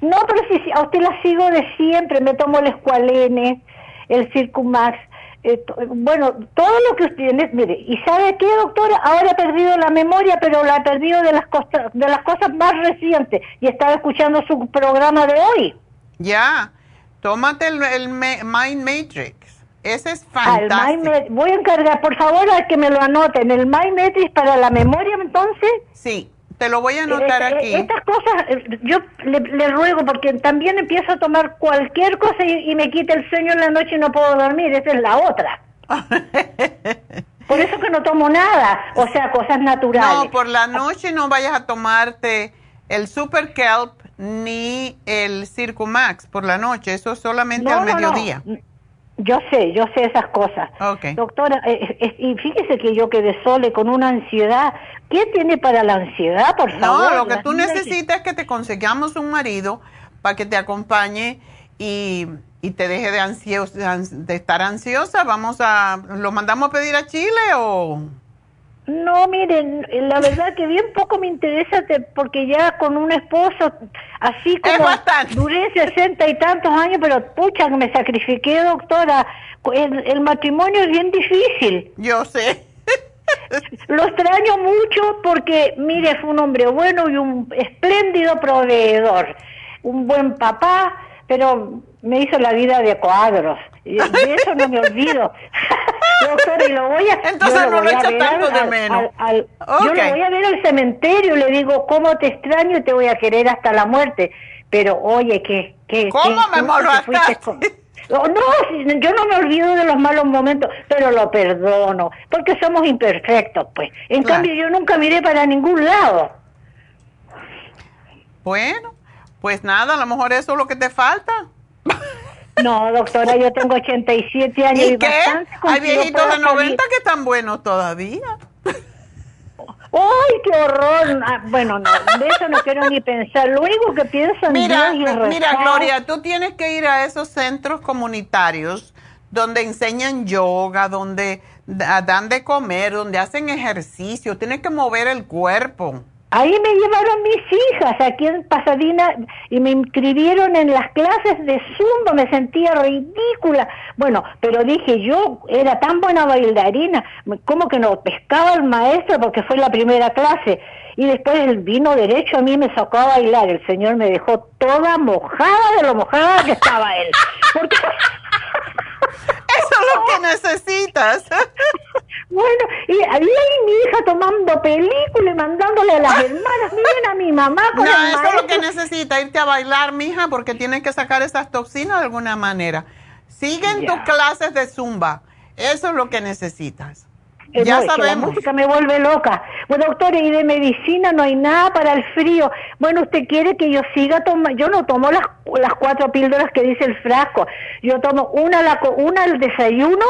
No, pero si, a usted la sigo de siempre, me tomo el escualene, el Circumax, eh, bueno, todo lo que usted, mire, ¿y sabe qué, doctora? Ahora he perdido la memoria, pero la he perdido de las, cosas, de las cosas más recientes y estaba escuchando su programa de hoy. Ya, tómate el, Mind Matrix. Ese es fantástico. voy a encargar, por favor, a que me lo anoten. ¿El Matrix para la memoria, entonces? Sí, te lo voy a anotar eh, eh, aquí. Estas cosas, eh, yo le, ruego, porque también empiezo a tomar cualquier cosa y, me quita el sueño en la noche y no puedo dormir. Esa es la otra. por eso que no tomo nada, o sea, cosas naturales. No, por la noche no vayas a tomarte el Super Kelp ni el Circumax por la noche, eso solamente al mediodía. Yo sé, yo sé esas cosas. Doctora, y fíjese que yo quedé sola con una ansiedad ¿Qué tiene para la ansiedad, por favor? No, lo que tú necesitas es que te consigamos un marido para que te acompañe y, te deje de, ansiosa, de estar ansiosa. Vamos a, ¿lo mandamos a pedir a Chile o...? No, miren, la verdad que bien poco me interesa porque ya con un esposo así como duré sesenta y tantos años, pero pucha que me sacrifiqué, doctora. el matrimonio es bien difícil. Yo sé. Lo extraño mucho porque, mire, fue un hombre bueno y un espléndido proveedor, un buen papá, pero me hizo la vida de cuadros. Y de eso no me olvido. Doctor, y lo voy a, Entonces no lo, tanto de menos. Yo lo voy a ver al cementerio y le digo, ¿cómo te extraño y te voy a querer hasta la muerte? Pero oye, que... que ¿Cómo me molestaste? Oh, no, yo no me olvido de los malos momentos, pero lo perdono, porque somos imperfectos, pues. En cambio, yo nunca miré para ningún lado. Bueno, pues nada, a lo mejor eso es lo que te falta. No, doctora, yo tengo 87 años y, ¿Y qué? Hay viejitos de 90 que están buenos todavía. ¡Ay, qué horror! Ah, bueno, no, de eso no quiero ni pensar. Lo único que pienso en mira, Dios y Mira, Gloria, tú tienes que ir a esos centros comunitarios donde enseñan yoga, donde dan de comer, donde hacen ejercicio. Tienes que mover el cuerpo. Ahí me llevaron mis hijas aquí en Pasadena y me inscribieron en las clases de zumba, me sentía ridícula. Bueno, pero dije, yo era tan buena bailarina, como que no pescaba el maestro porque fue la primera clase. Y después el vino derecho a mí me sacó a bailar. El señor me dejó toda mojada de lo mojada que estaba él. Porque... Lo que necesitas. Bueno, y ahí mi hija tomando película y mandándole a las hermanas, miren a mi mamá con No, eso es lo que necesita, irte a bailar, mija, porque tienes que sacar esas toxinas de alguna manera. Siguen tus clases de zumba, eso es lo que necesitas. Eh, ya sabemos. la música me vuelve loca. Bueno, doctor, y de medicina no hay nada para el frío. Bueno, usted quiere que yo siga tomando. Yo no tomo las, las cuatro píldoras que dice el frasco. Yo tomo una, la, una al desayuno,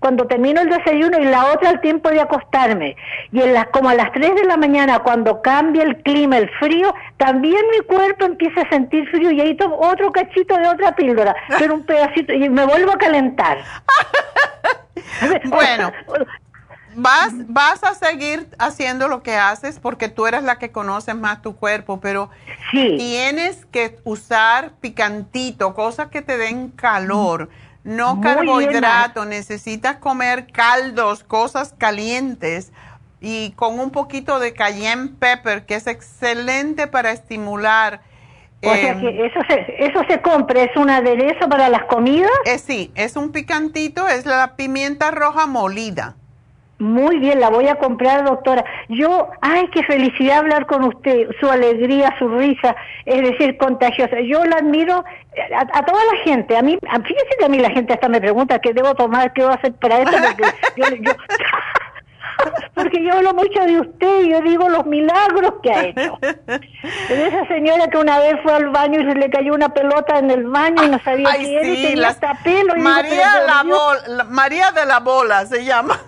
cuando termino el desayuno, y la otra al tiempo de acostarme. Y en las, como a las 3 de la mañana, cuando cambia el clima, el frío, también mi cuerpo empieza a sentir frío y ahí tomo otro cachito de otra píldora, pero un pedacito, y me vuelvo a calentar. bueno. Vas, vas a seguir haciendo lo que haces porque tú eres la que conoces más tu cuerpo, pero tienes que usar picantito, cosas que te den calor, no carbohidrato, necesitas comer caldos, cosas calientes y con un poquito de cayenne pepper, que es excelente para estimular. O sea em, que eso se, eso se compra, ¿es un aderezo para las comidas? Eh, sí, es un picantito, es la pimienta roja molida. Muy bien, la voy a comprar, doctora. Yo, ay, qué felicidad hablar con usted, su alegría, su risa, es decir, contagiosa. Yo la admiro a, toda la gente. A mí, fíjese que a mí la gente hasta me pregunta qué debo tomar, qué debo hacer para esto, porque yo, porque yo hablo mucho de usted y yo digo los milagros que ha hecho. De esa señora que una vez fue al baño y se le cayó una pelota en el baño y no sabía Ay, quién sí, y tenía las- hasta pelo. Y digo, María, la bola, María de la bola se llama.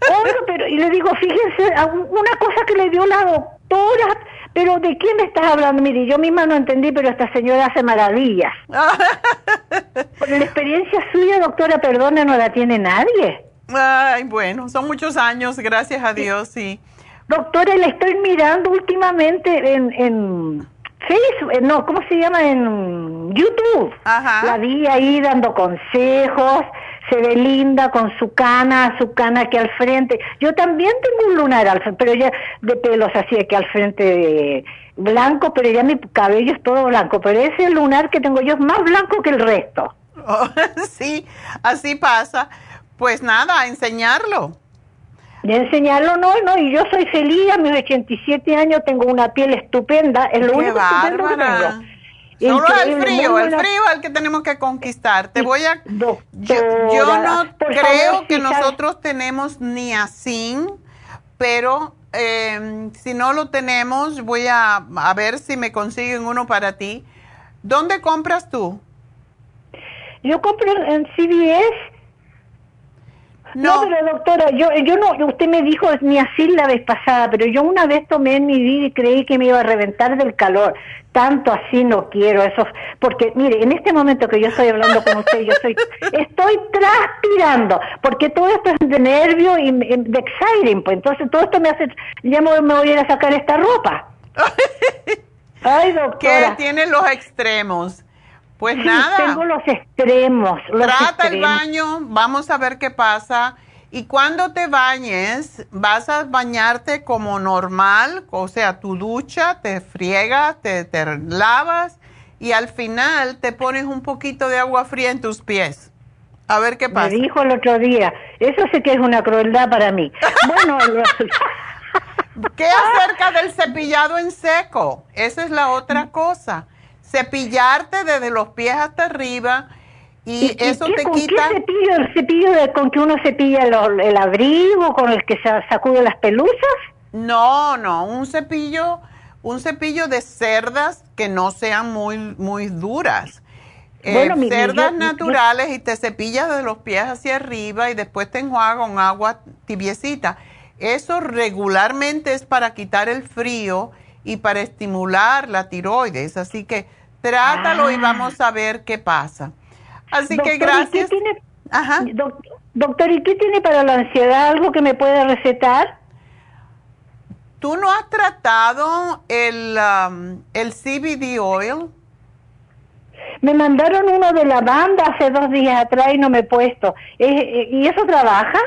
Oiga, pero, y le digo, fíjense, una cosa que le dio la doctora, pero ¿de quién me estás hablando? Mire, yo misma no entendí, pero esta señora hace maravillas. Por la experiencia suya, doctora, perdone, no la tiene nadie. Ay, bueno, son muchos años, gracias a Dios, sí. Doctora, la estoy mirando últimamente en, en Facebook, eh, no, ¿cómo se llama? En YouTube. La vi ahí dando consejos, se ve linda con su cana, su cana aquí al frente. Yo también tengo un lunar al frente, pero ya de pelos así aquí al frente eh, blanco, pero ya mi cabello es todo blanco, pero ese lunar que tengo yo es más blanco que el resto. Oh, sí, así pasa. Pues nada, a enseñarlo. De enseñarlo, no, no, y yo soy feliz, a mis 87 años tengo una piel estupenda, es lo Qué único estupendo que bárbara. tengo. Solo el frío, el frío es el que tenemos que conquistar. Te voy a... Yo, no creo favor, que si sabe- nosotros tenemos niacin, pero eh, si no lo tenemos, voy a, a ver si me consiguen uno para ti. ¿Dónde compras tú? Yo compro en CVS. No. pero doctora, yo, yo no, usted me dijo ni así la vez pasada, pero yo una vez tomé en mi vida y creí que me iba a reventar del calor. Tanto así no quiero eso, porque mire, en este momento que yo estoy hablando con usted, yo soy, estoy transpirando, porque todo esto es de nervio y y de exciting, pues entonces todo esto me hace, ya me, me voy a ir a sacar esta ropa. Ay, Que doctora. tiene los extremos. Pues Sí, nada. Tengo los extremos. Los Trata el extremos. baño, vamos a ver qué pasa. Y cuando te bañes, vas a bañarte como normal, o sea, tu ducha, te friegas, te, te lavas y al final te pones un poquito de agua fría en tus pies. A ver qué pasa. Me dijo el otro día, eso sí que es una crueldad para mí. Bueno, ¿Qué acerca del cepillado en seco? Esa es la otra cosa. Cepillarte desde los pies hasta arriba y, eso qué- te con quita... qué cepillo? ¿El cepillo de, con que uno cepilla lo- el abrigo, con el que se sacude las pelusas? No, no, un cepillo, un cepillo de cerdas que no sean muy, muy duras. Eh, Bueno, mi- cerdas yo- naturales y te cepillas de los pies hacia arriba y después te enjuagas con agua tibiecita. Eso regularmente es para quitar el frío y para estimular la tiroides. Así que trátalo y Ah. vamos a ver qué pasa. Así que Doctor, ¿y qué gracias. tiene- Doc- doctor, ¿y qué tiene para la ansiedad? ¿Algo que me pueda recetar? ¿Tú no has tratado el, um, el CBD oil? Me mandaron uno de lavanda hace dos días atrás y no me he puesto. ¿Y eso trabaja?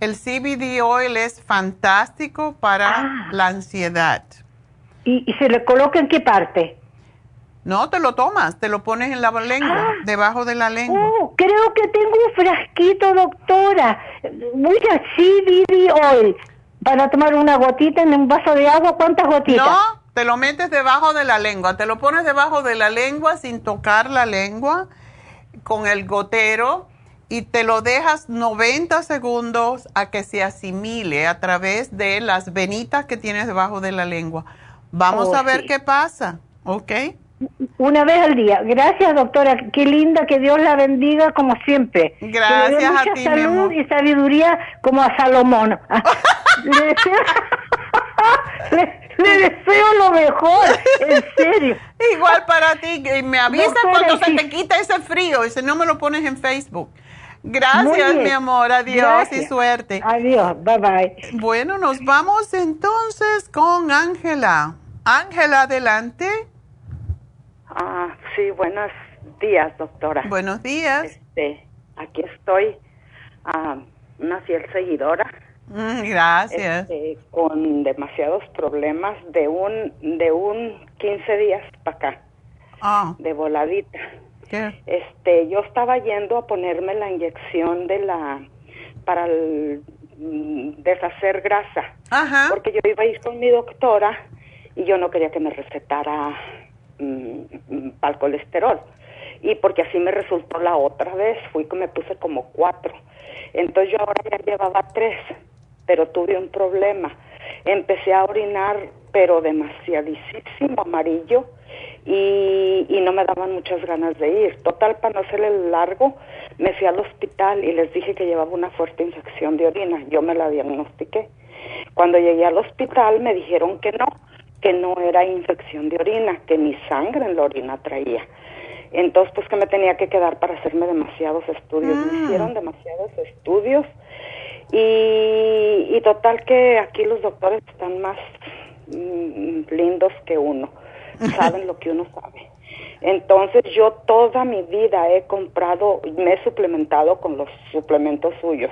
El CBD oil es fantástico para la ansiedad. ¿Y, y se le coloca en qué parte? No, te lo tomas, te lo pones en la lengua, debajo de la lengua. Oh, creo que tengo un frasquito, doctora. Voy a CBD oil para tomar una gotita en un vaso de agua. ¿Cuántas gotitas? No, te lo metes debajo de la lengua, te lo pones debajo de la lengua sin tocar la lengua con el gotero y te lo dejas 90 segundos a que se asimile a través de las venitas que tienes debajo de la lengua. Vamos Oh, a ver sí. qué pasa, ¿ok? Una vez al día. Gracias, doctora. Qué linda, que Dios la bendiga como siempre. Que le dé Gracias a mucha ti, mi salud amor. y sabiduría como a Salomón. le, deseo, le- le deseo lo mejor, en serio. Igual para ti, y me avisa Doctora, cuando se te quita ese frío y si no me lo pones en Facebook. Gracias, mi amor, adiós y suerte. Adiós, bye bye. Bueno, nos vamos entonces con Ángela. Ángela, adelante. Ah, sí, buenos días, doctora. Buenos días. Este, aquí estoy, ah, una fiel seguidora. Mm, gracias. este, con demasiados problemas de un de un 15 días para acá, Ah, de voladita. ¿qué? Este, yo estaba yendo a ponerme la inyección de la para el, mm, deshacer grasa. Ajá. Porque yo iba a ir con mi doctora y yo no quería que me recetara para el colesterol. Y porque así me resultó la otra vez, fui que me puse como cuatro. Entonces yo ahora ya llevaba tres. pero tuve un problema. Empecé a orinar, pero demasiadísimo amarillo y, y no me daban muchas ganas de ir. Total, para no hacerle largo, me fui al hospital y les dije que llevaba una fuerte infección de orina. Yo me la diagnostiqué. Cuando llegué al hospital me dijeron que no, que no era infección de orina, que mi sangre en la orina traía. Entonces, pues que me tenía que quedar para hacerme demasiados estudios. Me Ah. hicieron demasiados estudios y, y total que aquí los doctores están más mm, lindos que uno. Saben lo que uno sabe. Entonces yo toda mi vida he comprado, me he suplementado con los suplementos suyos.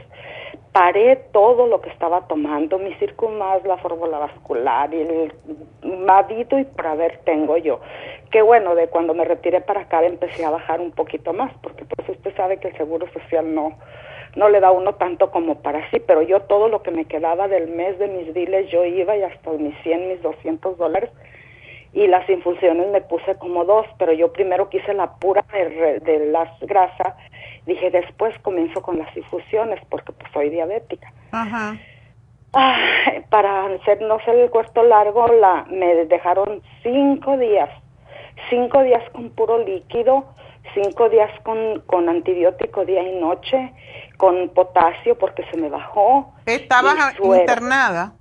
Paré todo lo que estaba tomando, mi Circumas, la fórmula vascular y el Mavito y por haber tengo yo. Que bueno, de cuando me retiré para acá empecé a bajar un poquito más, porque pues usted sabe que el Seguro Social no, no le da uno tanto como para sí, pero yo todo lo que me quedaba del mes de mis biles, yo iba y hasta mis 100, mis 200 dólares y las infusiones me puse como dos, pero yo primero quise la pura de, de las grasas, dije después comienzo con las infusiones porque pues soy diabética. Ajá. Para hacer no sé el cuarto largo, la me dejaron cinco días, cinco días con puro líquido, cinco días con, con antibiótico día y noche, con potasio porque se me bajó. ¿Estabas internada?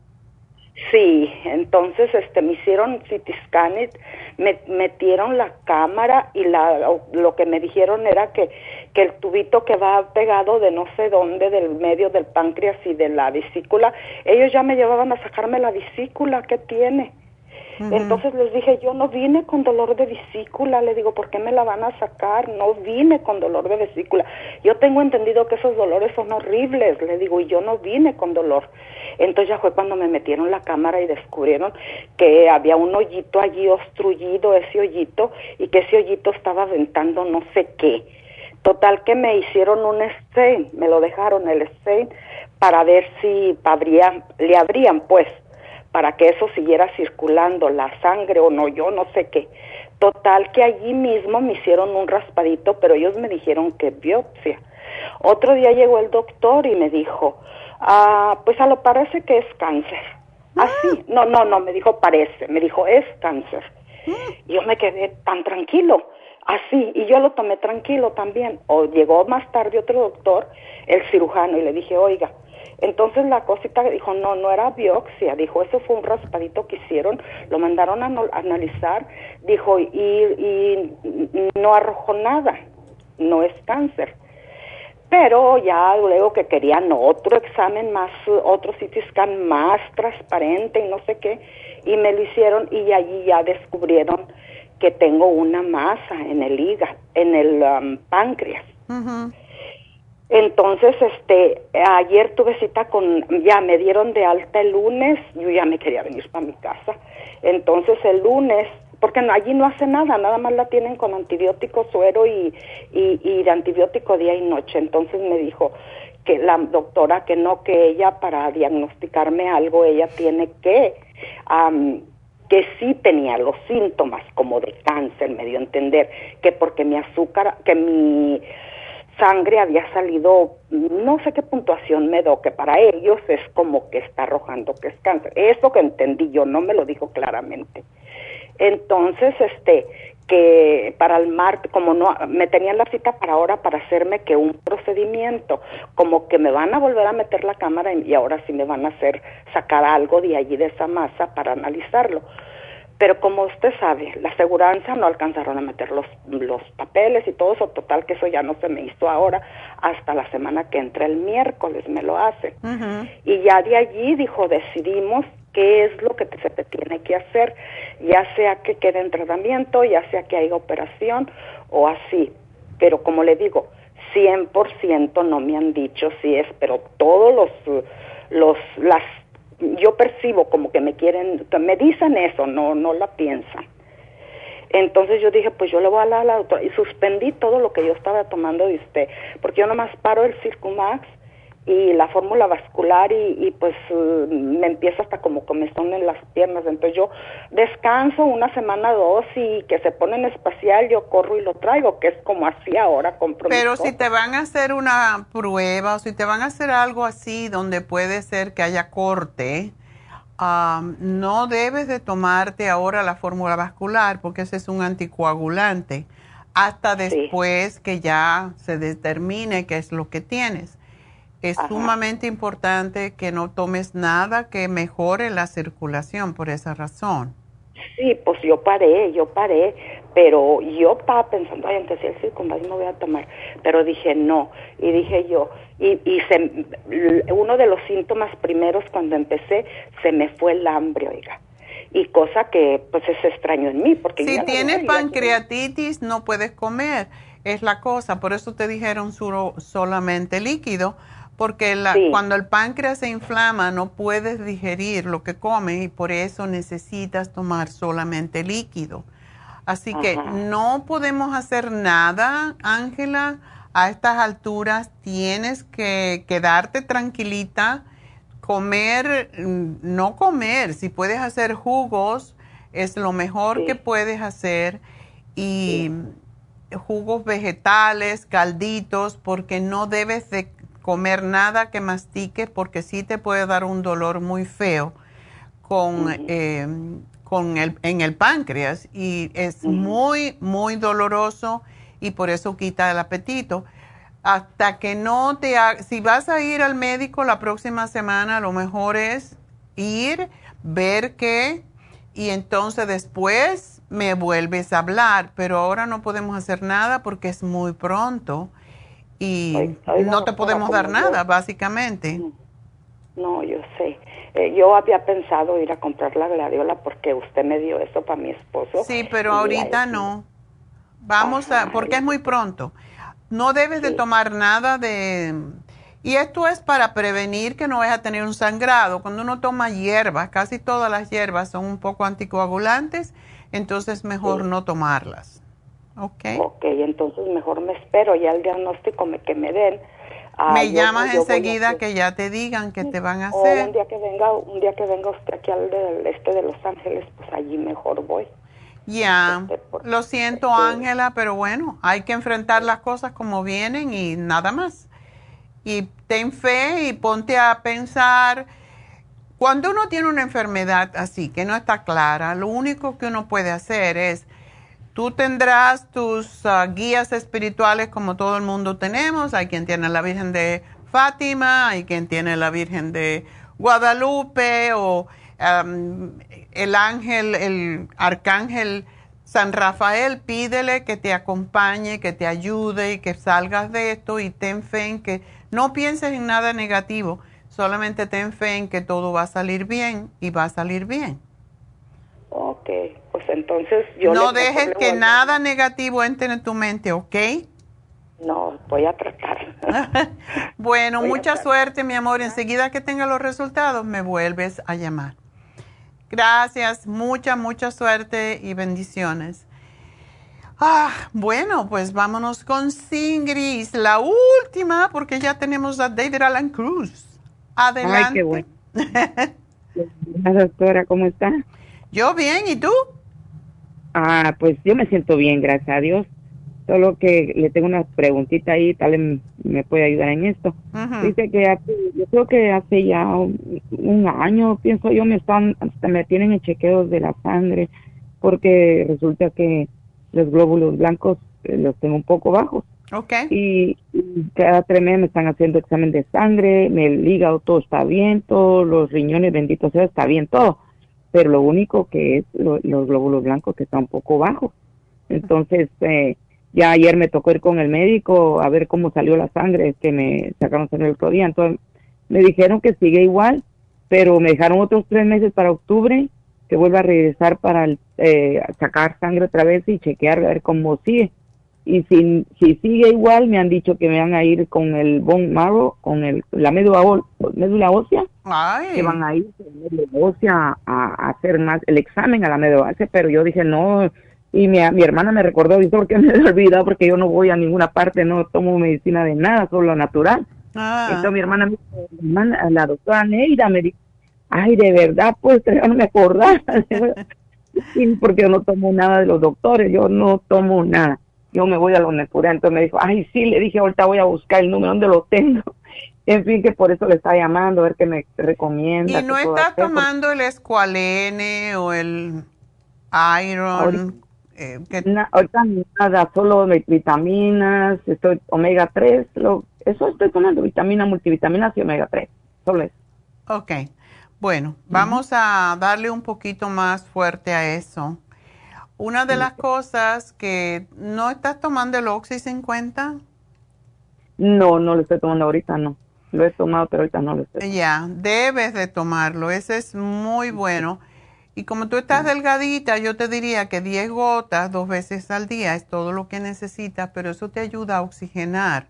Sí, entonces este me hicieron CT me metieron la cámara y la lo que me dijeron era que que el tubito que va pegado de no sé dónde del medio del páncreas y de la vesícula, ellos ya me llevaban a sacarme la vesícula que tiene. Entonces les dije, yo no vine con dolor de vesícula, le digo, ¿por qué me la van a sacar? No vine con dolor de vesícula. Yo tengo entendido que esos dolores son horribles, le digo, y yo no vine con dolor. Entonces ya fue cuando me metieron la cámara y descubrieron que había un hoyito allí obstruido, ese hoyito, y que ese hoyito estaba aventando no sé qué. Total que me hicieron un stain, me lo dejaron el stain para ver si le abrían pues para que eso siguiera circulando, la sangre o no, yo no sé qué. Total que allí mismo me hicieron un raspadito, pero ellos me dijeron que biopsia. Otro día llegó el doctor y me dijo, ah, pues a lo parece que es cáncer. Así, no, no, no, me dijo parece, me dijo es cáncer. Y yo me quedé tan tranquilo, así, y yo lo tomé tranquilo también. O llegó más tarde otro doctor, el cirujano, y le dije, oiga, entonces la cosita dijo, no, no era biopsia, dijo, eso fue un raspadito que hicieron, lo mandaron a no- analizar, dijo, y, y no arrojó nada, no es cáncer. Pero ya luego que querían otro examen más, otro CT scan más transparente y no sé qué, y me lo hicieron y allí ya descubrieron que tengo una masa en el hígado, en el um, páncreas. Entonces, este, ayer tuve cita con, ya me dieron de alta el lunes, yo ya me quería venir para mi casa. Entonces el lunes, porque no, allí no hace nada, nada más la tienen con antibiótico suero y, y, de antibiótico día y noche. Entonces me dijo que la doctora que no, que ella para diagnosticarme algo, ella tiene que, que sí tenía los síntomas como de cáncer, me dio a entender, que porque mi azúcar, que mi sangre había salido, no sé qué puntuación me dio, que para ellos es como que está arrojando que es cáncer. Eso que entendí yo, no me lo dijo claramente. Entonces, este, que para el martes, como no, me tenían la cita para ahora para hacerme que un procedimiento, como que me van a volver a meter la cámara y ahora sí me van a hacer sacar algo de allí de esa masa para analizarlo. Pero como usted sabe, la aseguranza no alcanzaron a meter los, los papeles y todo eso, total que eso ya no se me hizo ahora, hasta la semana que entra el miércoles me lo hacen. Y ya de allí dijo, decidimos qué es lo que se te tiene que hacer, ya sea que quede en tratamiento, ya sea que haya operación o así. Pero como le digo, 100% no me han dicho si es, pero todos los, los, las, yo percibo como que me quieren, que me dicen eso, no, no la piensan. Entonces yo dije, pues yo le voy a la doctora y suspendí todo lo que yo estaba tomando de usted, porque yo nomás paro el Circumax y la fórmula vascular y, pues uh, me empieza hasta como comezón en las piernas. Entonces yo descanso una semana, dos y que se pone en espacial, yo corro y lo traigo, que es como así ahora compro. Pero si te van a hacer una prueba o si te van a hacer algo así donde puede ser que haya corte, no debes de tomarte ahora la fórmula vascular porque ese es un anticoagulante hasta después que ya se determine qué es lo que tienes. Es sumamente importante que no tomes nada que mejore la circulación por esa razón. Sí, pues yo paré, yo paré, pero yo estaba pensando, ay, antes el circunval no voy a tomar, pero dije no, y dije yo, y, y se, uno de los síntomas primeros cuando empecé, se me fue el hambre, oiga, y cosa que pues es extraño en mí, porque... Si tienes pancreatitis no puedes comer, es la cosa, por eso te dijeron solamente líquido, porque cuando el páncreas se inflama no puedes digerir lo que comes y por eso necesitas tomar solamente líquido. Así que no podemos hacer nada, Ángela, a estas alturas tienes que quedarte tranquilita, comer, mm, no comer, si puedes hacer jugos, es lo mejor que puedes hacer. Y jugos vegetales, calditos, porque no debes de comer nada que mastique porque sí te puede dar un dolor muy feo con, eh, con el, en el páncreas y es muy, muy doloroso y por eso quita el apetito. Hasta que no te... Si vas a ir al médico la próxima semana, lo mejor es ir, ver qué y entonces después me vuelves a hablar, pero ahora no podemos hacer nada porque es muy pronto y no te podemos dar nada, básicamente. No, yo sé. Eh, yo había pensado ir a comprar la gladiola porque usted me dio eso para mi esposo. Sí, pero ahorita no. Vamos a, porque es muy pronto. No debes de tomar nada de... Y esto es para prevenir que no vayas a tener un sangrado. Cuando uno toma hierbas, casi todas las hierbas son un poco anticoagulantes, entonces mejor no tomarlas. Ok. Ok, entonces mejor me espero ya el diagnóstico me, que me den. Ah, me llamas enseguida que ya te digan que te van a hacer. un día que venga, un día que venga usted aquí al del este de Los Ángeles, pues allí mejor voy. Ya, este, lo siento Ángela, pero bueno, hay que enfrentar las cosas como vienen y nada más. Y ten fe y ponte a pensar, cuando uno tiene una enfermedad así, que no está clara, lo único que uno puede hacer es Tú tendrás tus ah, guías espirituales como todo el mundo tenemos. Hay quien tiene la Virgen de Fátima, hay quien tiene la Virgen de Guadalupe o el ángel, el arcángel San Rafael. Pídele que te acompañe, que te ayude y que salgas de esto y ten fe en que no pienses en nada negativo. Solamente ten fe en que todo va a salir bien y va a salir bien. Ok, pues entonces yo... No dejes que nada negativo entre en tu mente, ¿ok? No, voy a tratar. bueno, mucha suerte, mi amor. Enseguida que tenga los resultados, me vuelves a llamar. Gracias, mucha, mucha suerte y bendiciones. Ah, bueno, pues vámonos con Singris, la última, porque ya tenemos a David Alan Cruz. Adelante. Ay, qué bueno. doctora, ¿cómo está? Yo bien, ¿y tú? Ah, pues yo me siento bien, gracias a Dios. Solo que le tengo una preguntita ahí, tal vez me puede ayudar en esto. Dice que yo creo que hace ya un, año, pienso yo, me están, hasta me tienen en chequeos de la sangre, porque resulta que los glóbulos blancos eh, los tengo un poco bajos. Okay. Y, cada tres meses me están haciendo examen de sangre, el hígado todo está bien, todos los riñones, benditos sea, está bien todo pero lo único que es los glóbulos blancos que están un poco bajos. Entonces, eh, ya ayer me tocó ir con el médico a ver cómo salió la sangre que me sacaron sangre el otro día. Entonces, me dijeron que sigue igual, pero me dejaron otros tres meses para octubre, que vuelva a regresar para eh, sacar sangre otra vez y chequear a ver cómo sigue y si, si sigue igual me han dicho que me van a ir con el bone marrow, con el, la médula, médula ósea, que van a ir a, hacer más el examen a la ósea, pero yo dije no, y mi, mi hermana me recordó, dice, porque me he olvidado, porque yo no voy a ninguna parte, no tomo medicina de nada, solo natural. Ah. Entonces mi hermana, mi hermana, la doctora Neida me dijo, ay, de verdad, pues yo no me acordaba, porque yo no tomo nada de los doctores, yo no tomo nada. Yo me voy a la Necura, entonces me dijo, ay, sí, le dije, ahorita voy a buscar el número donde lo tengo. En fin, que por eso le está llamando, a ver qué me recomienda. ¿Y no está tomando el escualene o el iron? Eh, ahorita nada, solo vitaminas, estoy omega 3, lo, eso estoy tomando, vitamina, multivitaminas y omega 3, solo eso. Ok, bueno, vamos a darle un poquito más fuerte a eso. Una de las cosas que no estás tomando el Oxy 50. No, no lo estoy tomando ahorita, no. Lo he tomado, pero ahorita no lo estoy. Ya, debes de tomarlo, ese es muy bueno. Y como tú estás delgadita, yo te diría que 10 gotas dos veces al día es todo lo que necesitas, pero eso te ayuda a oxigenar.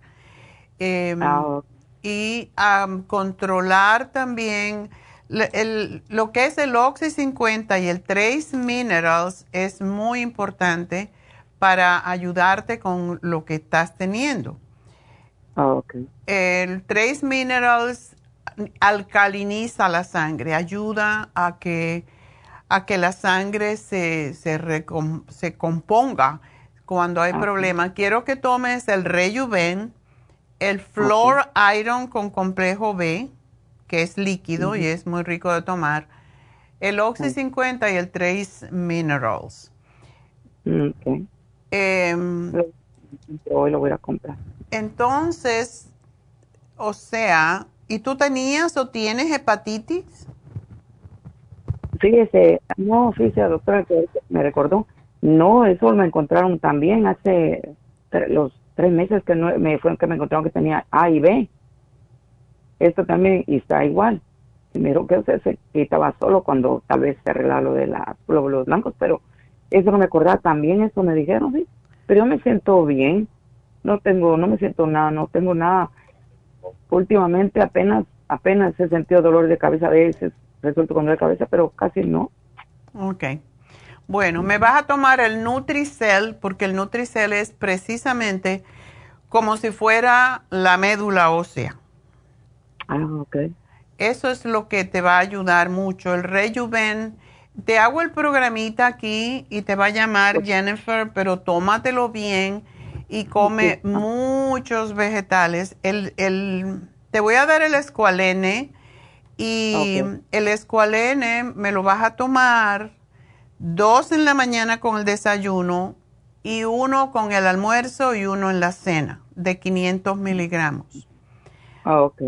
Em, ah, y a controlar también lo que es el Oxy 50 y el Trace Minerals es muy importante para ayudarte con lo que estás teniendo. Ah, el Trace Minerals alcaliniza la sangre, ayuda a que a que la sangre se, se, se componga cuando hay problemas. Quiero que tomes el Rejuven, el Flor Iron con complejo B, que es líquido y es muy rico de tomar, el Oxy 50 y el Trace Minerals. Okay. Em, Hoy lo voy a comprar. Entonces, o sea, ¿y tú tenías o tienes hepatitis? Fíjese, no, fíjese, doctora, que me recordó. No, eso me encontraron también hace los tres meses que no, me fueron que me encontraron que tenía A y B. Esto también y está igual. Y me dijo que se estaba solo cuando tal vez se arreglaba lo de los glóbulos blancos, pero eso no me acordaba también, eso me dijeron, sí. Pero yo me siento bien, no tengo, no me siento nada, no tengo nada. Últimamente apenas, apenas he sentido dolor de cabeza a veces, resuelto con la cabeza, pero casi no. Ok. Bueno, me vas a tomar el Nutricel porque el Nutricel es precisamente como si fuera la médula ósea. Ah, ok. Eso es lo que te va a ayudar mucho. El Rejuven, te hago el programita aquí y te va a llamar Jennifer, pero tómatelo bien y come muchos vegetales. El, el, te voy a dar el escualene y el escualene me lo vas a tomar dos en la mañana con el desayuno y uno con el almuerzo y uno en la cena de 500 miligramos. Ah, ok.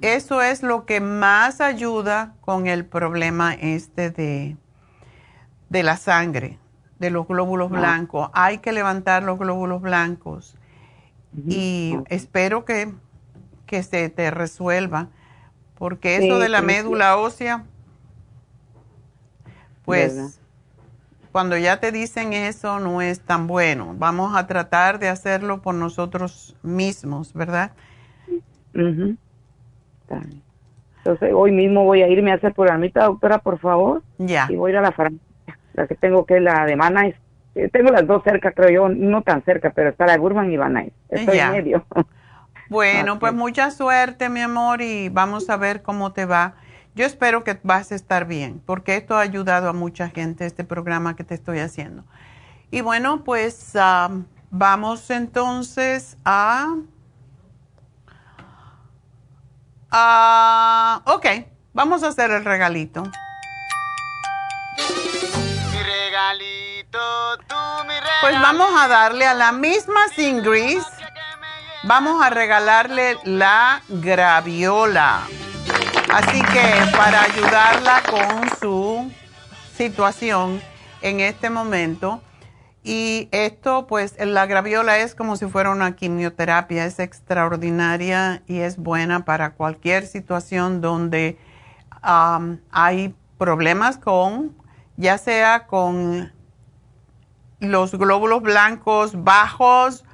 Eso es lo que más ayuda con el problema este de, de la sangre, de los glóbulos blancos. Hay que levantar los glóbulos blancos y espero que, que se te resuelva porque eso de la médula ósea, pues cuando ya te dicen eso no es tan bueno. Vamos a tratar de hacerlo por nosotros mismos, ¿verdad? Entonces hoy mismo voy a irme a hacer programita, doctora, por favor. Ya. Y voy a ir a la farmacia. La que tengo que es la de Manais. Eh, tengo las dos cerca, creo yo, no tan cerca, pero está la de Gurman y Banais. Estoy en medio. Bueno, pues mucha suerte, mi amor, y vamos a ver cómo te va. Yo espero que vas a estar bien, porque esto ha ayudado a mucha gente, este programa que te estoy haciendo. Y bueno, pues vamos entonces a... ok, vamos a hacer el regalito. Pues vamos a darle a la misma Sin vamos a regalarle la graviola. Así que para ayudarla con su situación en este momento, y esto, pues la graviola es como si fuera una quimioterapia, es extraordinaria y es buena para cualquier situación donde hay problemas con, ya sea con los glóbulos blancos bajos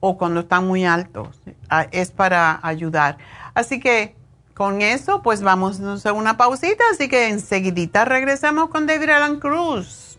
o cuando están muy altos. Es para ayudar. Así que con eso, pues vamos a hacer una pausita. Así que enseguidita regresamos con David Alan Cruz.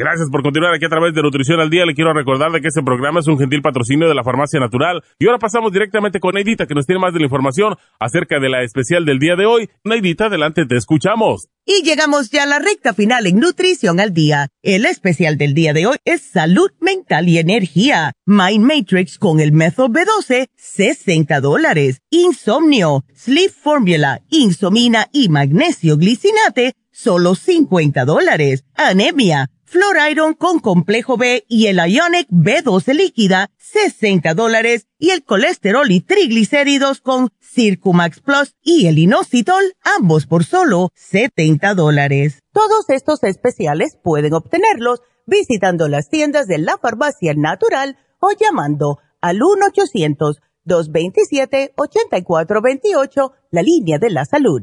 Gracias por continuar aquí a través de Nutrición al Día. Le quiero recordar de que este programa es un gentil patrocinio de la Farmacia Natural. Y ahora pasamos directamente con Neidita, que nos tiene más de la información acerca de la especial del día de hoy. Neidita, adelante, te escuchamos. Y llegamos ya a la recta final en Nutrición al Día. El especial del día de hoy es Salud Mental y Energía. Mind Matrix con el método B12, 60 dólares. Insomnio, Sleep Formula, Insomina y Magnesio Glicinate, solo 50 dólares. Anemia Iron con complejo B y el Ionic B12 líquida, 60 dólares, y el colesterol y triglicéridos con Circumax Plus y el inositol, ambos por solo 70 dólares. Todos estos especiales pueden obtenerlos visitando las tiendas de la farmacia natural o llamando al 1-800-227-8428, la línea de la salud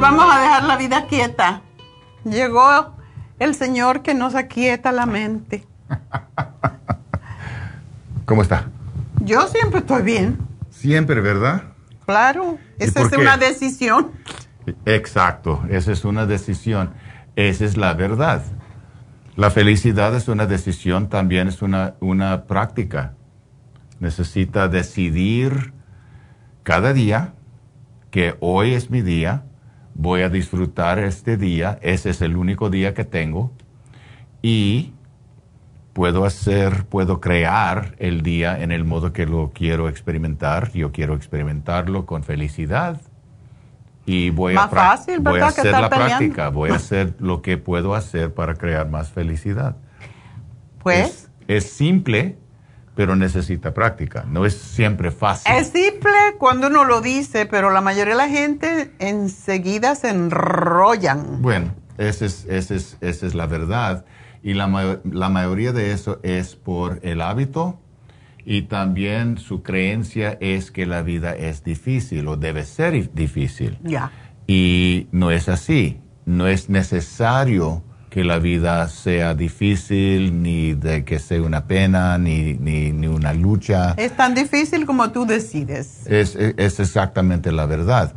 Vamos a dejar la vida quieta. Llegó el Señor que nos aquieta la mente. ¿Cómo está? Yo siempre estoy bien. Siempre, ¿verdad? Claro, esa es una decisión. Exacto, esa es una decisión. Esa es la verdad. La felicidad es una decisión, también es una, una práctica. Necesita decidir cada día que hoy es mi día voy a disfrutar este día, ese es el único día que tengo, y puedo hacer, puedo crear el día en el modo que lo quiero experimentar, yo quiero experimentarlo con felicidad. Y voy a, voy a hacer la práctica, voy a hacer lo que puedo hacer para crear más felicidad. Pues. es simple, pero necesita práctica. No es siempre fácil. Es simple cuando uno lo dice, pero la mayoría de la gente enseguida se enrollan. Bueno, esa es, es, esa es la verdad. Y la, la mayoría de eso es por el hábito y también su creencia es que la vida es difícil o debe ser difícil. Ya. Y no es así. No es necesario que la vida sea difícil, ni de que sea una pena, ni, ni, una lucha. Es tan difícil como tú decides. Es, es, exactamente la verdad.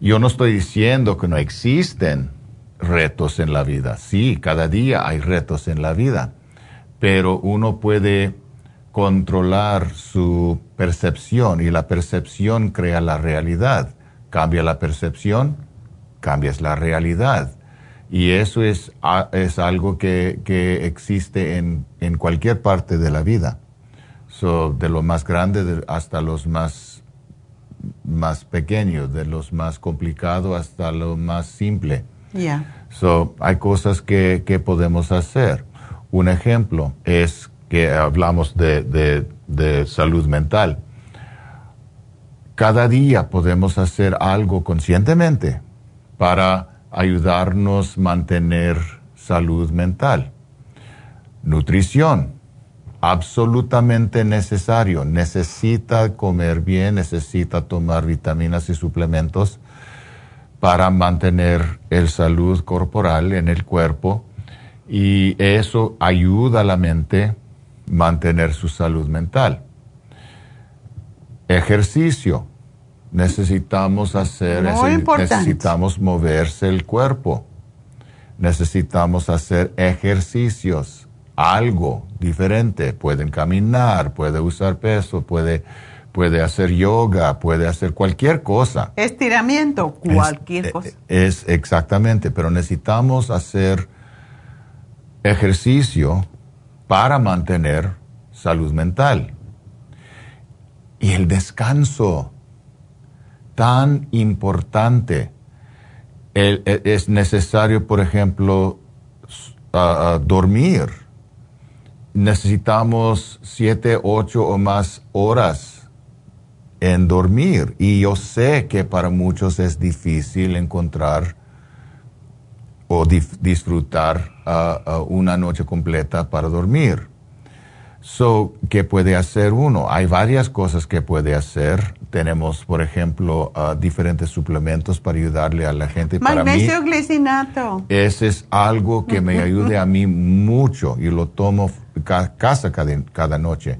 Yo no estoy diciendo que no existen retos en la vida. Sí, cada día hay retos en la vida, pero uno puede controlar su percepción y la percepción crea la realidad. Cambia la percepción, cambias la realidad. Y eso es, es algo que, que existe en, en, cualquier parte de la vida. So, de lo más grande hasta los más, más pequeños, de los más complicados hasta lo más simple. Yeah. So, hay cosas que, que podemos hacer. Un ejemplo es que hablamos de, de, de salud mental. Cada día podemos hacer algo conscientemente para ayudarnos a mantener salud mental. Nutrición, absolutamente necesario. Necesita comer bien, necesita tomar vitaminas y suplementos, para mantener el salud corporal en el cuerpo y eso ayuda a la mente mantener su salud mental. Ejercicio. Necesitamos hacer, necesitamos moverse el cuerpo. Necesitamos hacer ejercicios, algo diferente. Pueden caminar, puede usar peso, puede puede hacer yoga, puede hacer cualquier cosa. Estiramiento, cualquier es, cosa. Es exactamente, pero necesitamos hacer ejercicio para mantener salud mental. Y el descanso, tan importante. es necesario, por ejemplo, dormir. Necesitamos siete, ocho o más horas en dormir. Y yo sé que para muchos es difícil encontrar o disfrutar una noche completa para dormir. ¿qué puede hacer uno? Hay varias cosas que puede hacer. Tenemos, por ejemplo, diferentes suplementos para ayudarle a la gente. Magnesio para mí, glicinato. Ese es algo que me ayude a mí mucho y lo tomo casa cada noche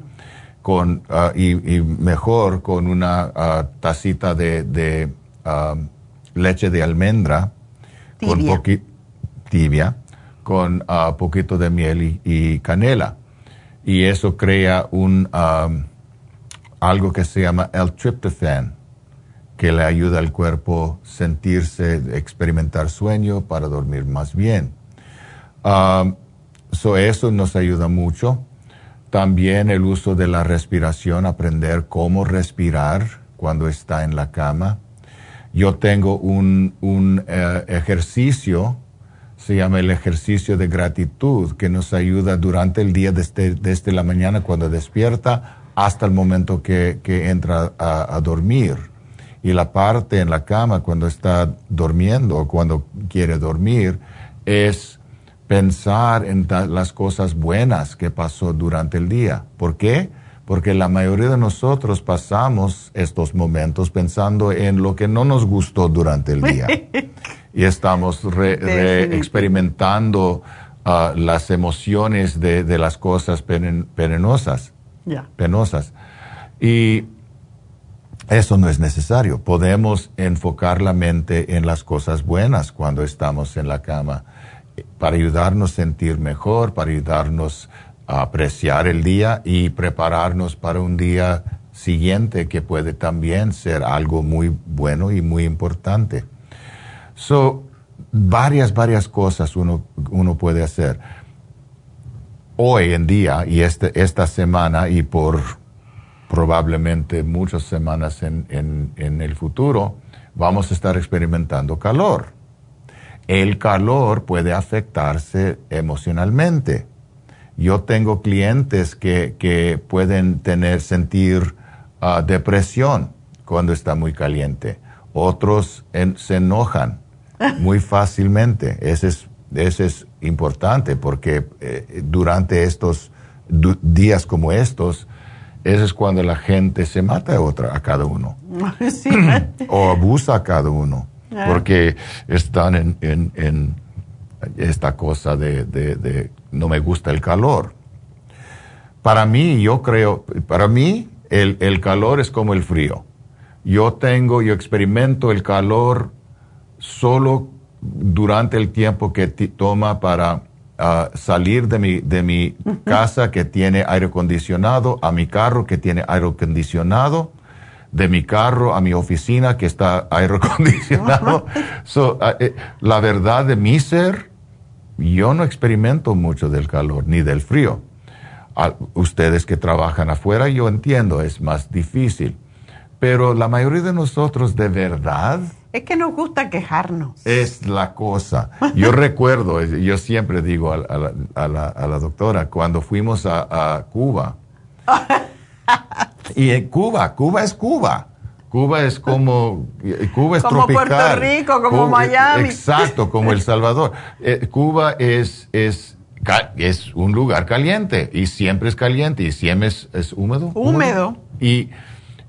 con, ah, y, mejor con una ah, tacita de, ah, leche de almendra tibia. con tibia con poquito de miel y, canela y eso crea un algo que se llama el tryptophan que le ayuda al cuerpo sentirse experimentar sueño para dormir más bien so eso nos ayuda mucho también el uso de la respiración, aprender cómo respirar cuando está en la cama. Yo tengo un, un eh, ejercicio, se llama el ejercicio de gratitud, que nos ayuda durante el día desde, desde la mañana cuando despierta hasta el momento que, que entra a, a dormir. Y la parte en la cama cuando está durmiendo o cuando quiere dormir es pensar en las cosas buenas que pasó durante el día. ¿Por qué? Porque la mayoría de nosotros pasamos estos momentos pensando en lo que no nos gustó durante el día. y estamos experimentando ah, las emociones de, las cosas penosas. Y eso no es necesario. Podemos enfocar la mente en las cosas buenas cuando estamos en la cama para ayudarnos a sentir mejor, para ayudarnos a apreciar el día y prepararnos para un día siguiente que puede también ser algo muy bueno y muy importante. So, varias, varias cosas uno, uno puede hacer. Hoy en día y este, esta semana y por probablemente muchas semanas en, en el futuro, vamos a estar experimentando calor el calor puede afectarse emocionalmente. Yo tengo clientes que, pueden tener, sentir ah, depresión cuando está muy caliente. Otros se enojan muy fácilmente. Ese es, es importante porque eh, durante estos días como estos, ese es cuando la gente se mata a otra, a cada uno. o abusa a cada uno. Ah. porque están en, esta cosa de, no me gusta el calor. Para mí, yo creo, para mí el, calor es como el frío. Yo tengo, yo experimento el calor solo durante el tiempo que toma para ah, salir de mi, de mi casa que tiene aire acondicionado a mi carro que tiene aire acondicionado de mi carro a mi oficina que está aire acondicionado. Ah, eh, la verdad de mi ser, yo no experimento mucho del calor ni del frío. ustedes que trabajan afuera, yo entiendo, es más difícil. Pero la mayoría de nosotros de verdad... Es que nos gusta quejarnos. Es la cosa. Yo recuerdo, yo siempre digo a, la, doctora, cuando fuimos a, Cuba, y en Cuba, Cuba es Cuba. Cuba es como, Cuba es como Puerto Rico, como Miami. Exacto, como El Salvador. Eh, Cuba es, es, es un lugar caliente y siempre es caliente y siempre es, es húmedo. Húmedo. Y,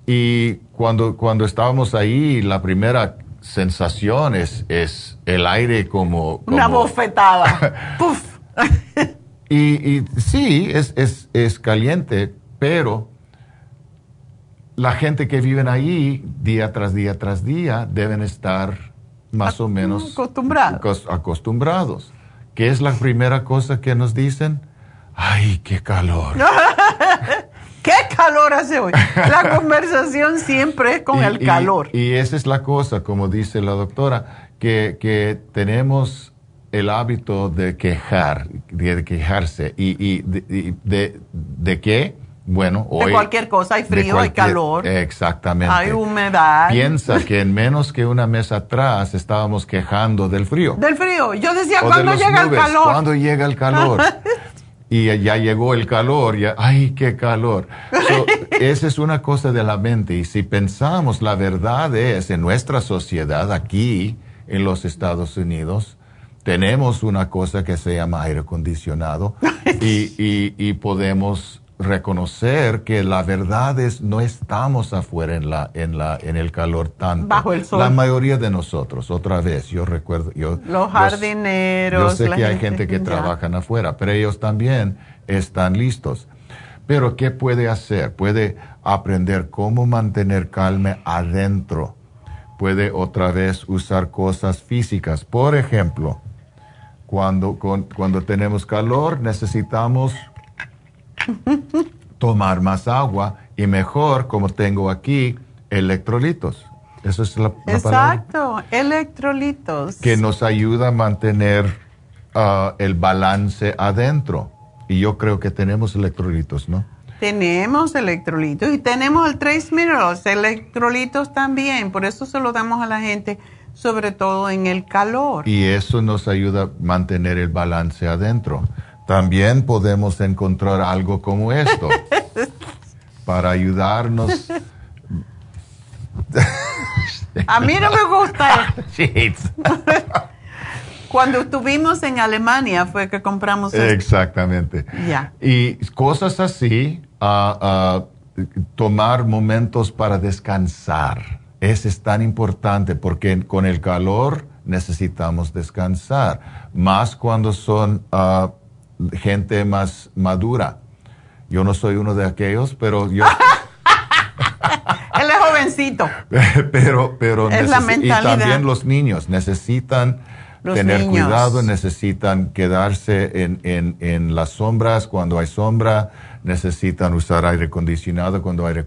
y cuando, cuando estábamos ahí, la primera sensación es, es el aire como... Una bofetada. Puf. Y, y sí, es, es, es caliente, pero la gente que viven ahí día tras día tras día deben estar más o menos Acostumbrados. acos- acostumbrados. ¿Qué es la primera cosa que nos dicen? Ay, qué calor. ¿Qué calor hace hoy? La conversación siempre es con Y- el calor. Y, esa es la cosa, como dice la doctora, que, que tenemos el hábito de quejar, de quejarse. ¿Y, y de, de, de qué? Bueno, hoy... de cualquier cosa, hay frío, hay calor, Exactamente. hay humedad. Piensa que en menos que una mes atrás estábamos quejando del frío. Del frío. Yo decía, O de ¿cuándo las llega nubes, el calor? ¿Cuándo llega el calor? y ya llegó el calor, ya, ay, qué calor. So, esa es una cosa de la mente. Y si pensamos, la verdad es, en nuestra sociedad aquí, en los Estados Unidos, tenemos una cosa que se llama aire acondicionado y, y- y podemos reconocer que la verdad es no estamos afuera en la en la en el calor tanto Bajo el sol. la mayoría de nosotros otra vez yo recuerdo yo Los jardineros. yo sé que hay gente que ya. trabajan afuera, pero ellos también están listos. Pero ¿qué puede hacer? Puede aprender cómo mantener calma adentro. Puede otra vez usar cosas físicas. Por ejemplo, cuando, con- cuando tenemos calor necesitamos tomar más agua y mejor, como tengo aquí, electrolitos. Eso es la, la palabra Exacto, electrolitos. que nos ayuda a mantener ah, el balance adentro. Y yo creo que tenemos electrolitos, ¿no? Tenemos electrolitos y tenemos el Trace Minerals, electrolitos también. Por eso se lo damos a la gente, sobre todo en el calor. Y eso nos ayuda a mantener el balance adentro. También podemos encontrar algo como esto para ayudarnos. A mí no me gusta. Jeez. Cuando estuvimos en Alemania fue que compramos esto. Exactamente. Ya. Y cosas así, ah, ah, tomar momentos para descansar. Eso es tan importante porque con el calor necesitamos descansar, más cuando son ah, gente más madura. Yo no soy uno de aquellos, pero yo... Él es jovencito. pero pero Es la necesi- y también los niños necesitan Los tener niños. cuidado, necesitan quedarse en, en, en las sombras cuando hay sombra, necesitan usar aire acondicionado cuando hay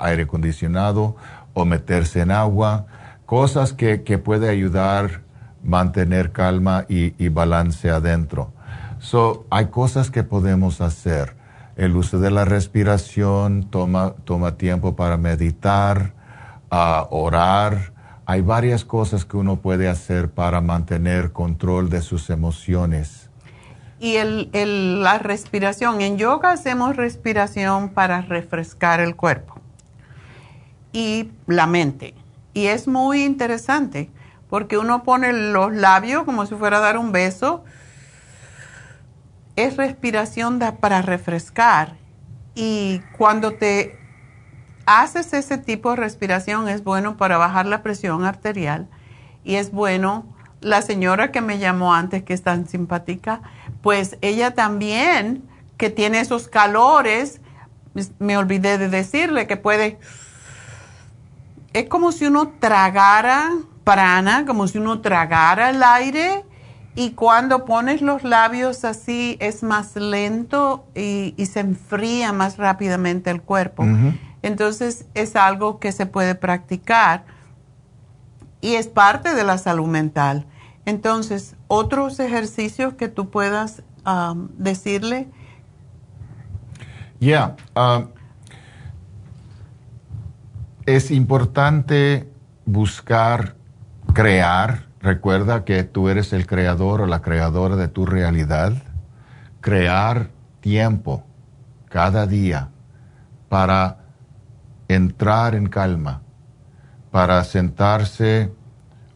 aire, acondicionado o meterse en agua, cosas que, que puede ayudar mantener calma y, y balance adentro. So, hay cosas que podemos hacer. El uso de la respiración toma, toma tiempo para meditar, orar. Hay varias cosas que uno puede hacer para mantener control de sus emociones. Y el, el- la respiración. En yoga hacemos respiración para refrescar el cuerpo y la mente. Y es muy interesante porque uno pone los labios como si fuera a dar un beso. Es respiración para refrescar. Y cuando te haces ese tipo de respiración es bueno para bajar la presión arterial y es bueno, la señora que me llamó antes, que es tan simpática, pues ella también, que tiene esos calores, es- me olvidé de decirle que puede, es como si uno tragara prana, como si uno tragara el aire y cuando pones los labios así es más lento y, y se enfría más rápidamente el cuerpo. Entonces es algo que se puede practicar y es parte de la salud mental. Entonces, otros ejercicios que tú puedas um, decirle. Ya, ah, es importante buscar crear. Recuerda que tú eres el creador o la creadora de tu realidad. Crear tiempo cada día para entrar en calma, para sentarse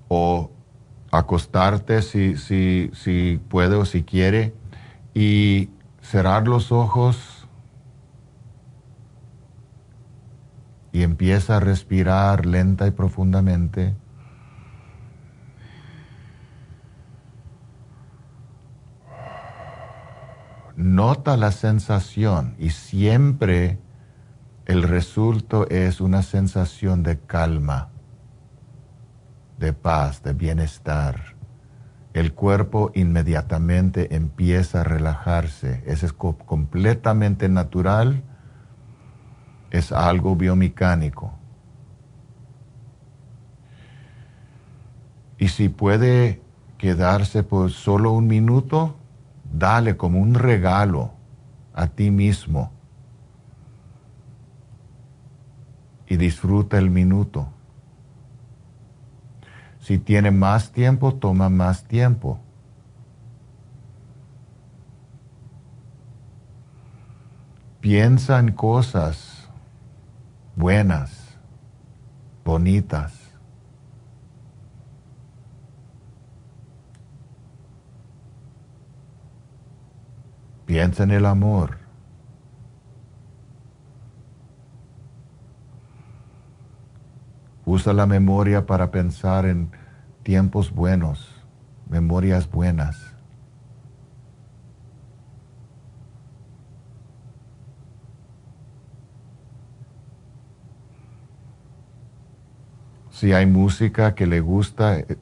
o acostarte si, si, si puede o si quiere y cerrar los ojos y empieza a respirar lenta y profundamente. Nota la sensación y siempre el resultado es una sensación de calma, de paz, de bienestar. El cuerpo inmediatamente empieza a relajarse. Eso es completamente natural, es algo biomecánico. Y si puede quedarse por solo un minuto, dale como un regalo a ti mismo y disfruta el minuto. Si tiene más tiempo, toma más tiempo. Piensa en cosas buenas, bonitas. Piensa en el amor. Usa la memoria para pensar en tiempos buenos, memorias buenas. Si hay música que le gusta, eh,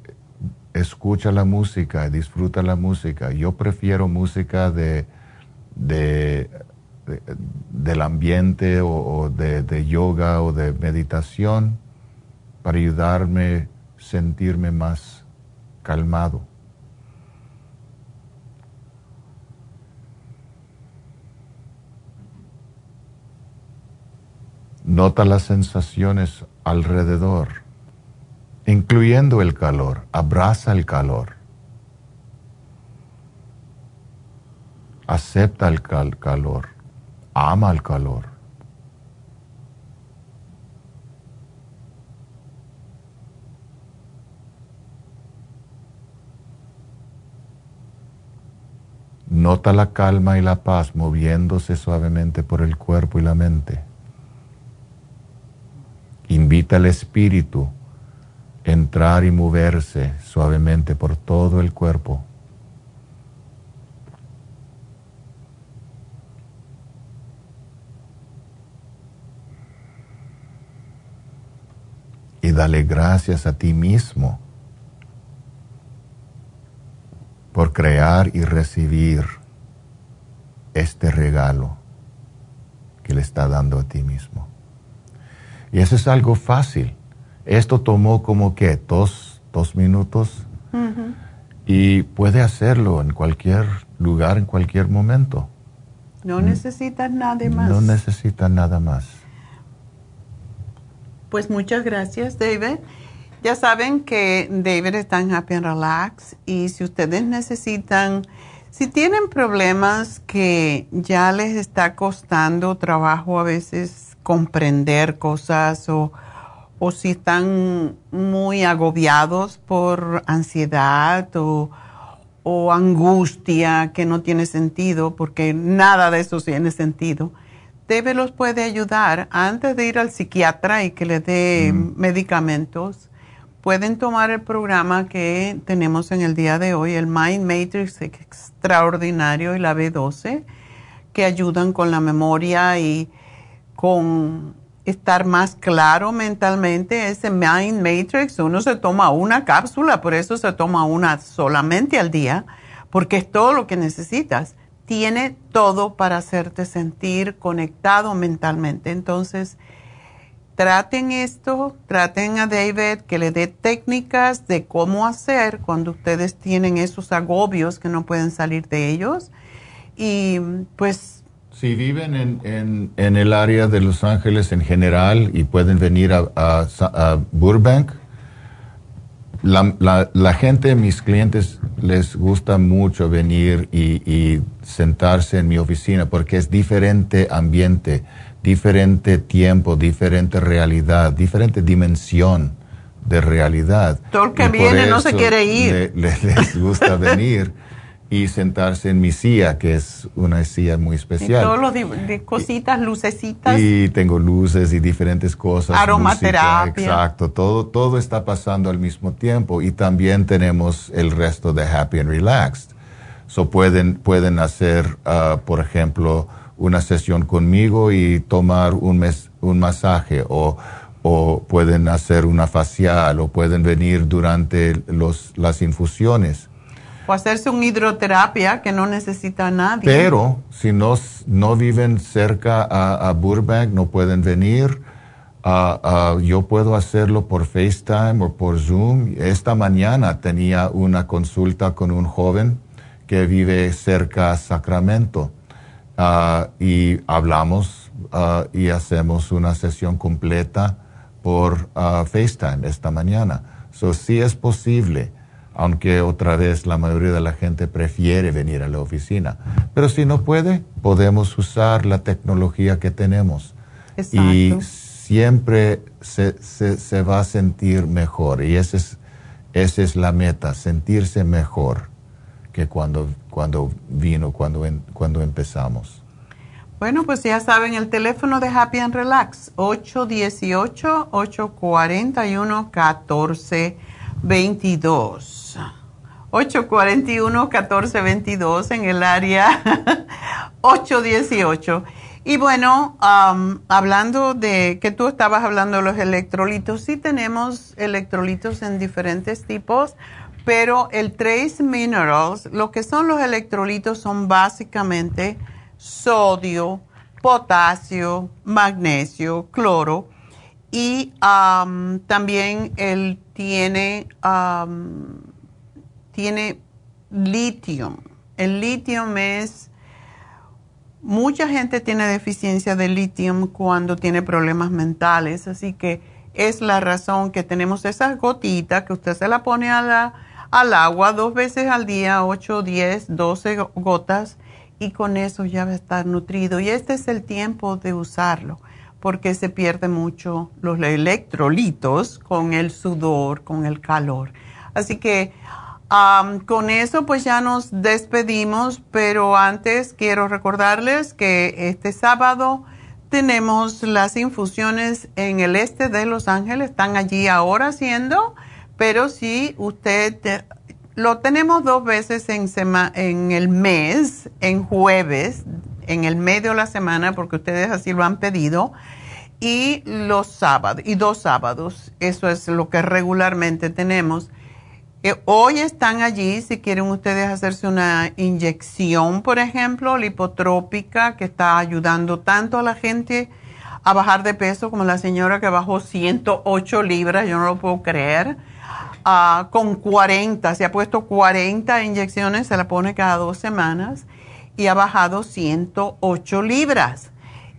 escucha la música, disfruta la música. Yo prefiero música de, del ambiente o, de, de yoga o de meditación para ayudarme a sentirme más calmado. Nota las sensaciones alrededor, incluyendo el calor. Abraza el calor. Acepta el calor. Ama el calor. Nota la calma y la paz moviéndose suavemente por el cuerpo y la mente. Invita al espíritu a entrar y moverse suavemente por todo el cuerpo. Y dale gracias a ti mismo por crear y recibir este regalo que le está dando a ti mismo. Y eso es algo fácil. Esto tomó como que dos, minutos y puede hacerlo en cualquier lugar, en cualquier momento. No necesitas nada más. No necesitas nada más. Pues muchas gracias, David. Ya saben que David está en Happy and Relax y si ustedes necesitan, si tienen problemas que ya les está costando trabajo a veces comprender cosas o, o si están muy agobiados por ansiedad o, o angustia que no tiene sentido, porque nada de eso tiene sentido. David los puede ayudar antes de ir al psiquiatra y que le dé mm. medicamentos pueden tomar el programa que tenemos en el día de hoy, el Mind Matrix Extraordinario y la B12, que ayudan con la memoria y con estar más claro mentalmente. Ese Mind Matrix, uno se toma una cápsula, por eso se toma una solamente al día, porque es todo lo que necesitas. Tiene todo para hacerte sentir conectado mentalmente. Entonces, traten esto, traten a David que le dé técnicas de cómo hacer cuando ustedes tienen esos agobios que no pueden salir de ellos. Y pues... Si viven en, el área de Los Ángeles en general y pueden venir a, Burbank, la, gente, mis clientes, les gusta mucho venir y sentarse en mi oficina porque es diferente ambiente diferente tiempo, diferente realidad, diferente dimensión de realidad. Todo el que viene no se quiere ir. les gusta venir y sentarse en mi silla, que es una silla muy especial. Y todos los de, cositas, lucecitas. Y tengo luces y diferentes cosas. Aromaterapia. exacto, todo, todo está pasando al mismo tiempo. Y también tenemos el resto de Happy and Relaxed. So pueden, pueden hacer, ah, por ejemplo, una sesión conmigo y tomar un, mes, un masaje o, o pueden hacer una facial o pueden venir durante los, las infusiones. O hacerse una hidroterapia que no necesita nadie. Pero si no, no viven cerca a, a Burbank, no pueden venir. Ah, ah, yo puedo hacerlo por FaceTime o por Zoom. Esta mañana tenía una consulta con un joven que vive cerca a Sacramento ah, y hablamos y hacemos una sesión completa por FaceTime esta mañana. So, sí es posible, aunque otra vez la mayoría de la gente prefiere venir a la oficina. Pero si no puede, podemos usar la tecnología que tenemos. Exacto siempre se, se, va a sentir mejor y esa es, esa es la meta, sentirse mejor que cuando, cuando vino, cuando, cuando empezamos. Bueno, pues ya saben, el teléfono de Happy and Relax, 818-841-1422. 841-1422 en el área 818. Y bueno, hablando de que tú estabas hablando de los electrolitos, sí tenemos electrolitos en diferentes tipos, pero el Trace Minerals, lo que son los electrolitos son básicamente sodio, potasio, magnesio, cloro y también él tiene, tiene litio. El litio es Mucha gente tiene deficiencia de litio cuando tiene problemas mentales, así que es la razón que tenemos esas gotitas que usted se la pone al agua dos veces al día, 8, 10, 12 gotas, y con eso ya va a estar nutrido. Y este es el tiempo de usarlo, porque se pierde mucho los electrolitos con el sudor, con el calor. Así que con eso pues ya nos despedimos, pero antes quiero recordarles que este sábado tenemos las infusiones en el este de Los Ángeles, están allí ahora haciendo, pero si usted lo tenemos dos veces en, en el mes, en jueves, en el medio de la semana, porque ustedes así lo han pedido, y los sábados, y dos sábados, eso es lo que regularmente tenemos. Hoy están allí si quieren ustedes hacerse una inyección, por ejemplo, lipotrópica, que está ayudando tanto a la gente a bajar de peso como la señora que bajó 108 libras, yo no lo puedo creer, ah, con 40, se ha puesto 40 inyecciones, se la pone cada dos semanas y ha bajado 108 libras.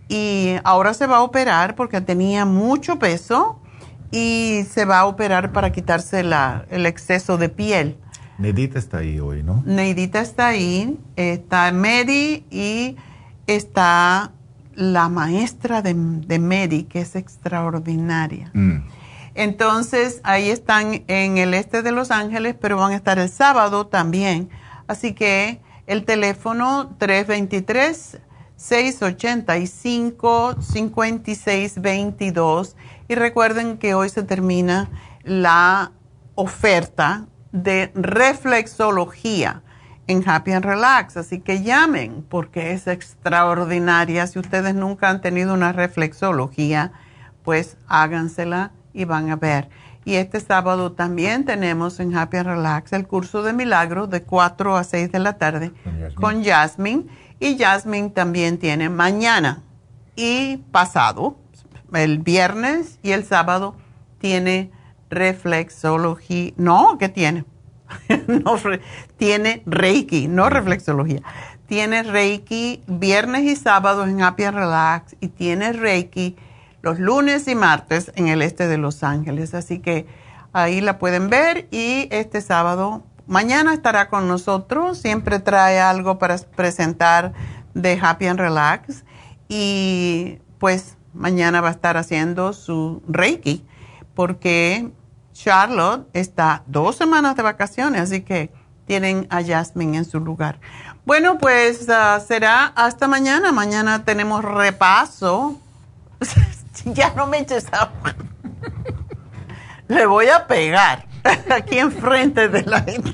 Y ahora se va a operar porque tenía mucho peso y se va a operar para quitarse la, el exceso de piel. Neidita está ahí hoy, ¿no? Neidita está ahí, está Medi y está la maestra de, de Medi, que es extraordinaria. Mm. Entonces, ahí están en el este de Los Ángeles, pero van a estar el sábado también. Así que el teléfono 323 685 5622 y recuerden que hoy se termina la oferta de reflexología en Happy and Relax, así que llamen porque es extraordinaria. Si ustedes nunca han tenido una reflexología, pues hágansela y van a ver. Y este sábado también tenemos en Happy and Relax el curso de milagros de 4 a 6 de la tarde con Jasmine. Y Jasmine también tiene mañana y pasado el viernes y el sábado tiene reflexología. No, ¿qué tiene? no, tiene Reiki, no reflexología. Tiene Reiki viernes y sábado en Happy Relax y tiene Reiki los lunes y martes en el este de Los Ángeles. Así que ahí la pueden ver y este sábado, mañana estará con nosotros. Siempre trae algo para presentar de Happy and Relax. Y pues mañana va a estar haciendo su Reiki porque Charlotte está dos semanas de vacaciones, así que tienen a Jasmine en su lugar. Bueno, pues ah, será hasta mañana. Mañana tenemos repaso. ya no me eches agua. Le voy a pegar aquí enfrente de la gente.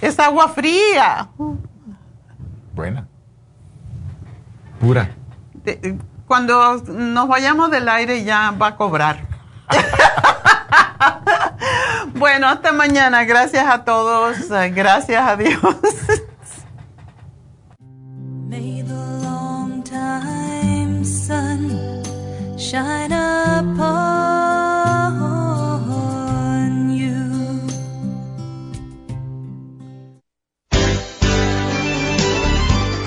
Es agua fría. Buena. Pura. Cuando nos vayamos del aire ya va a cobrar. bueno, hasta mañana. Gracias a todos. Gracias a Dios.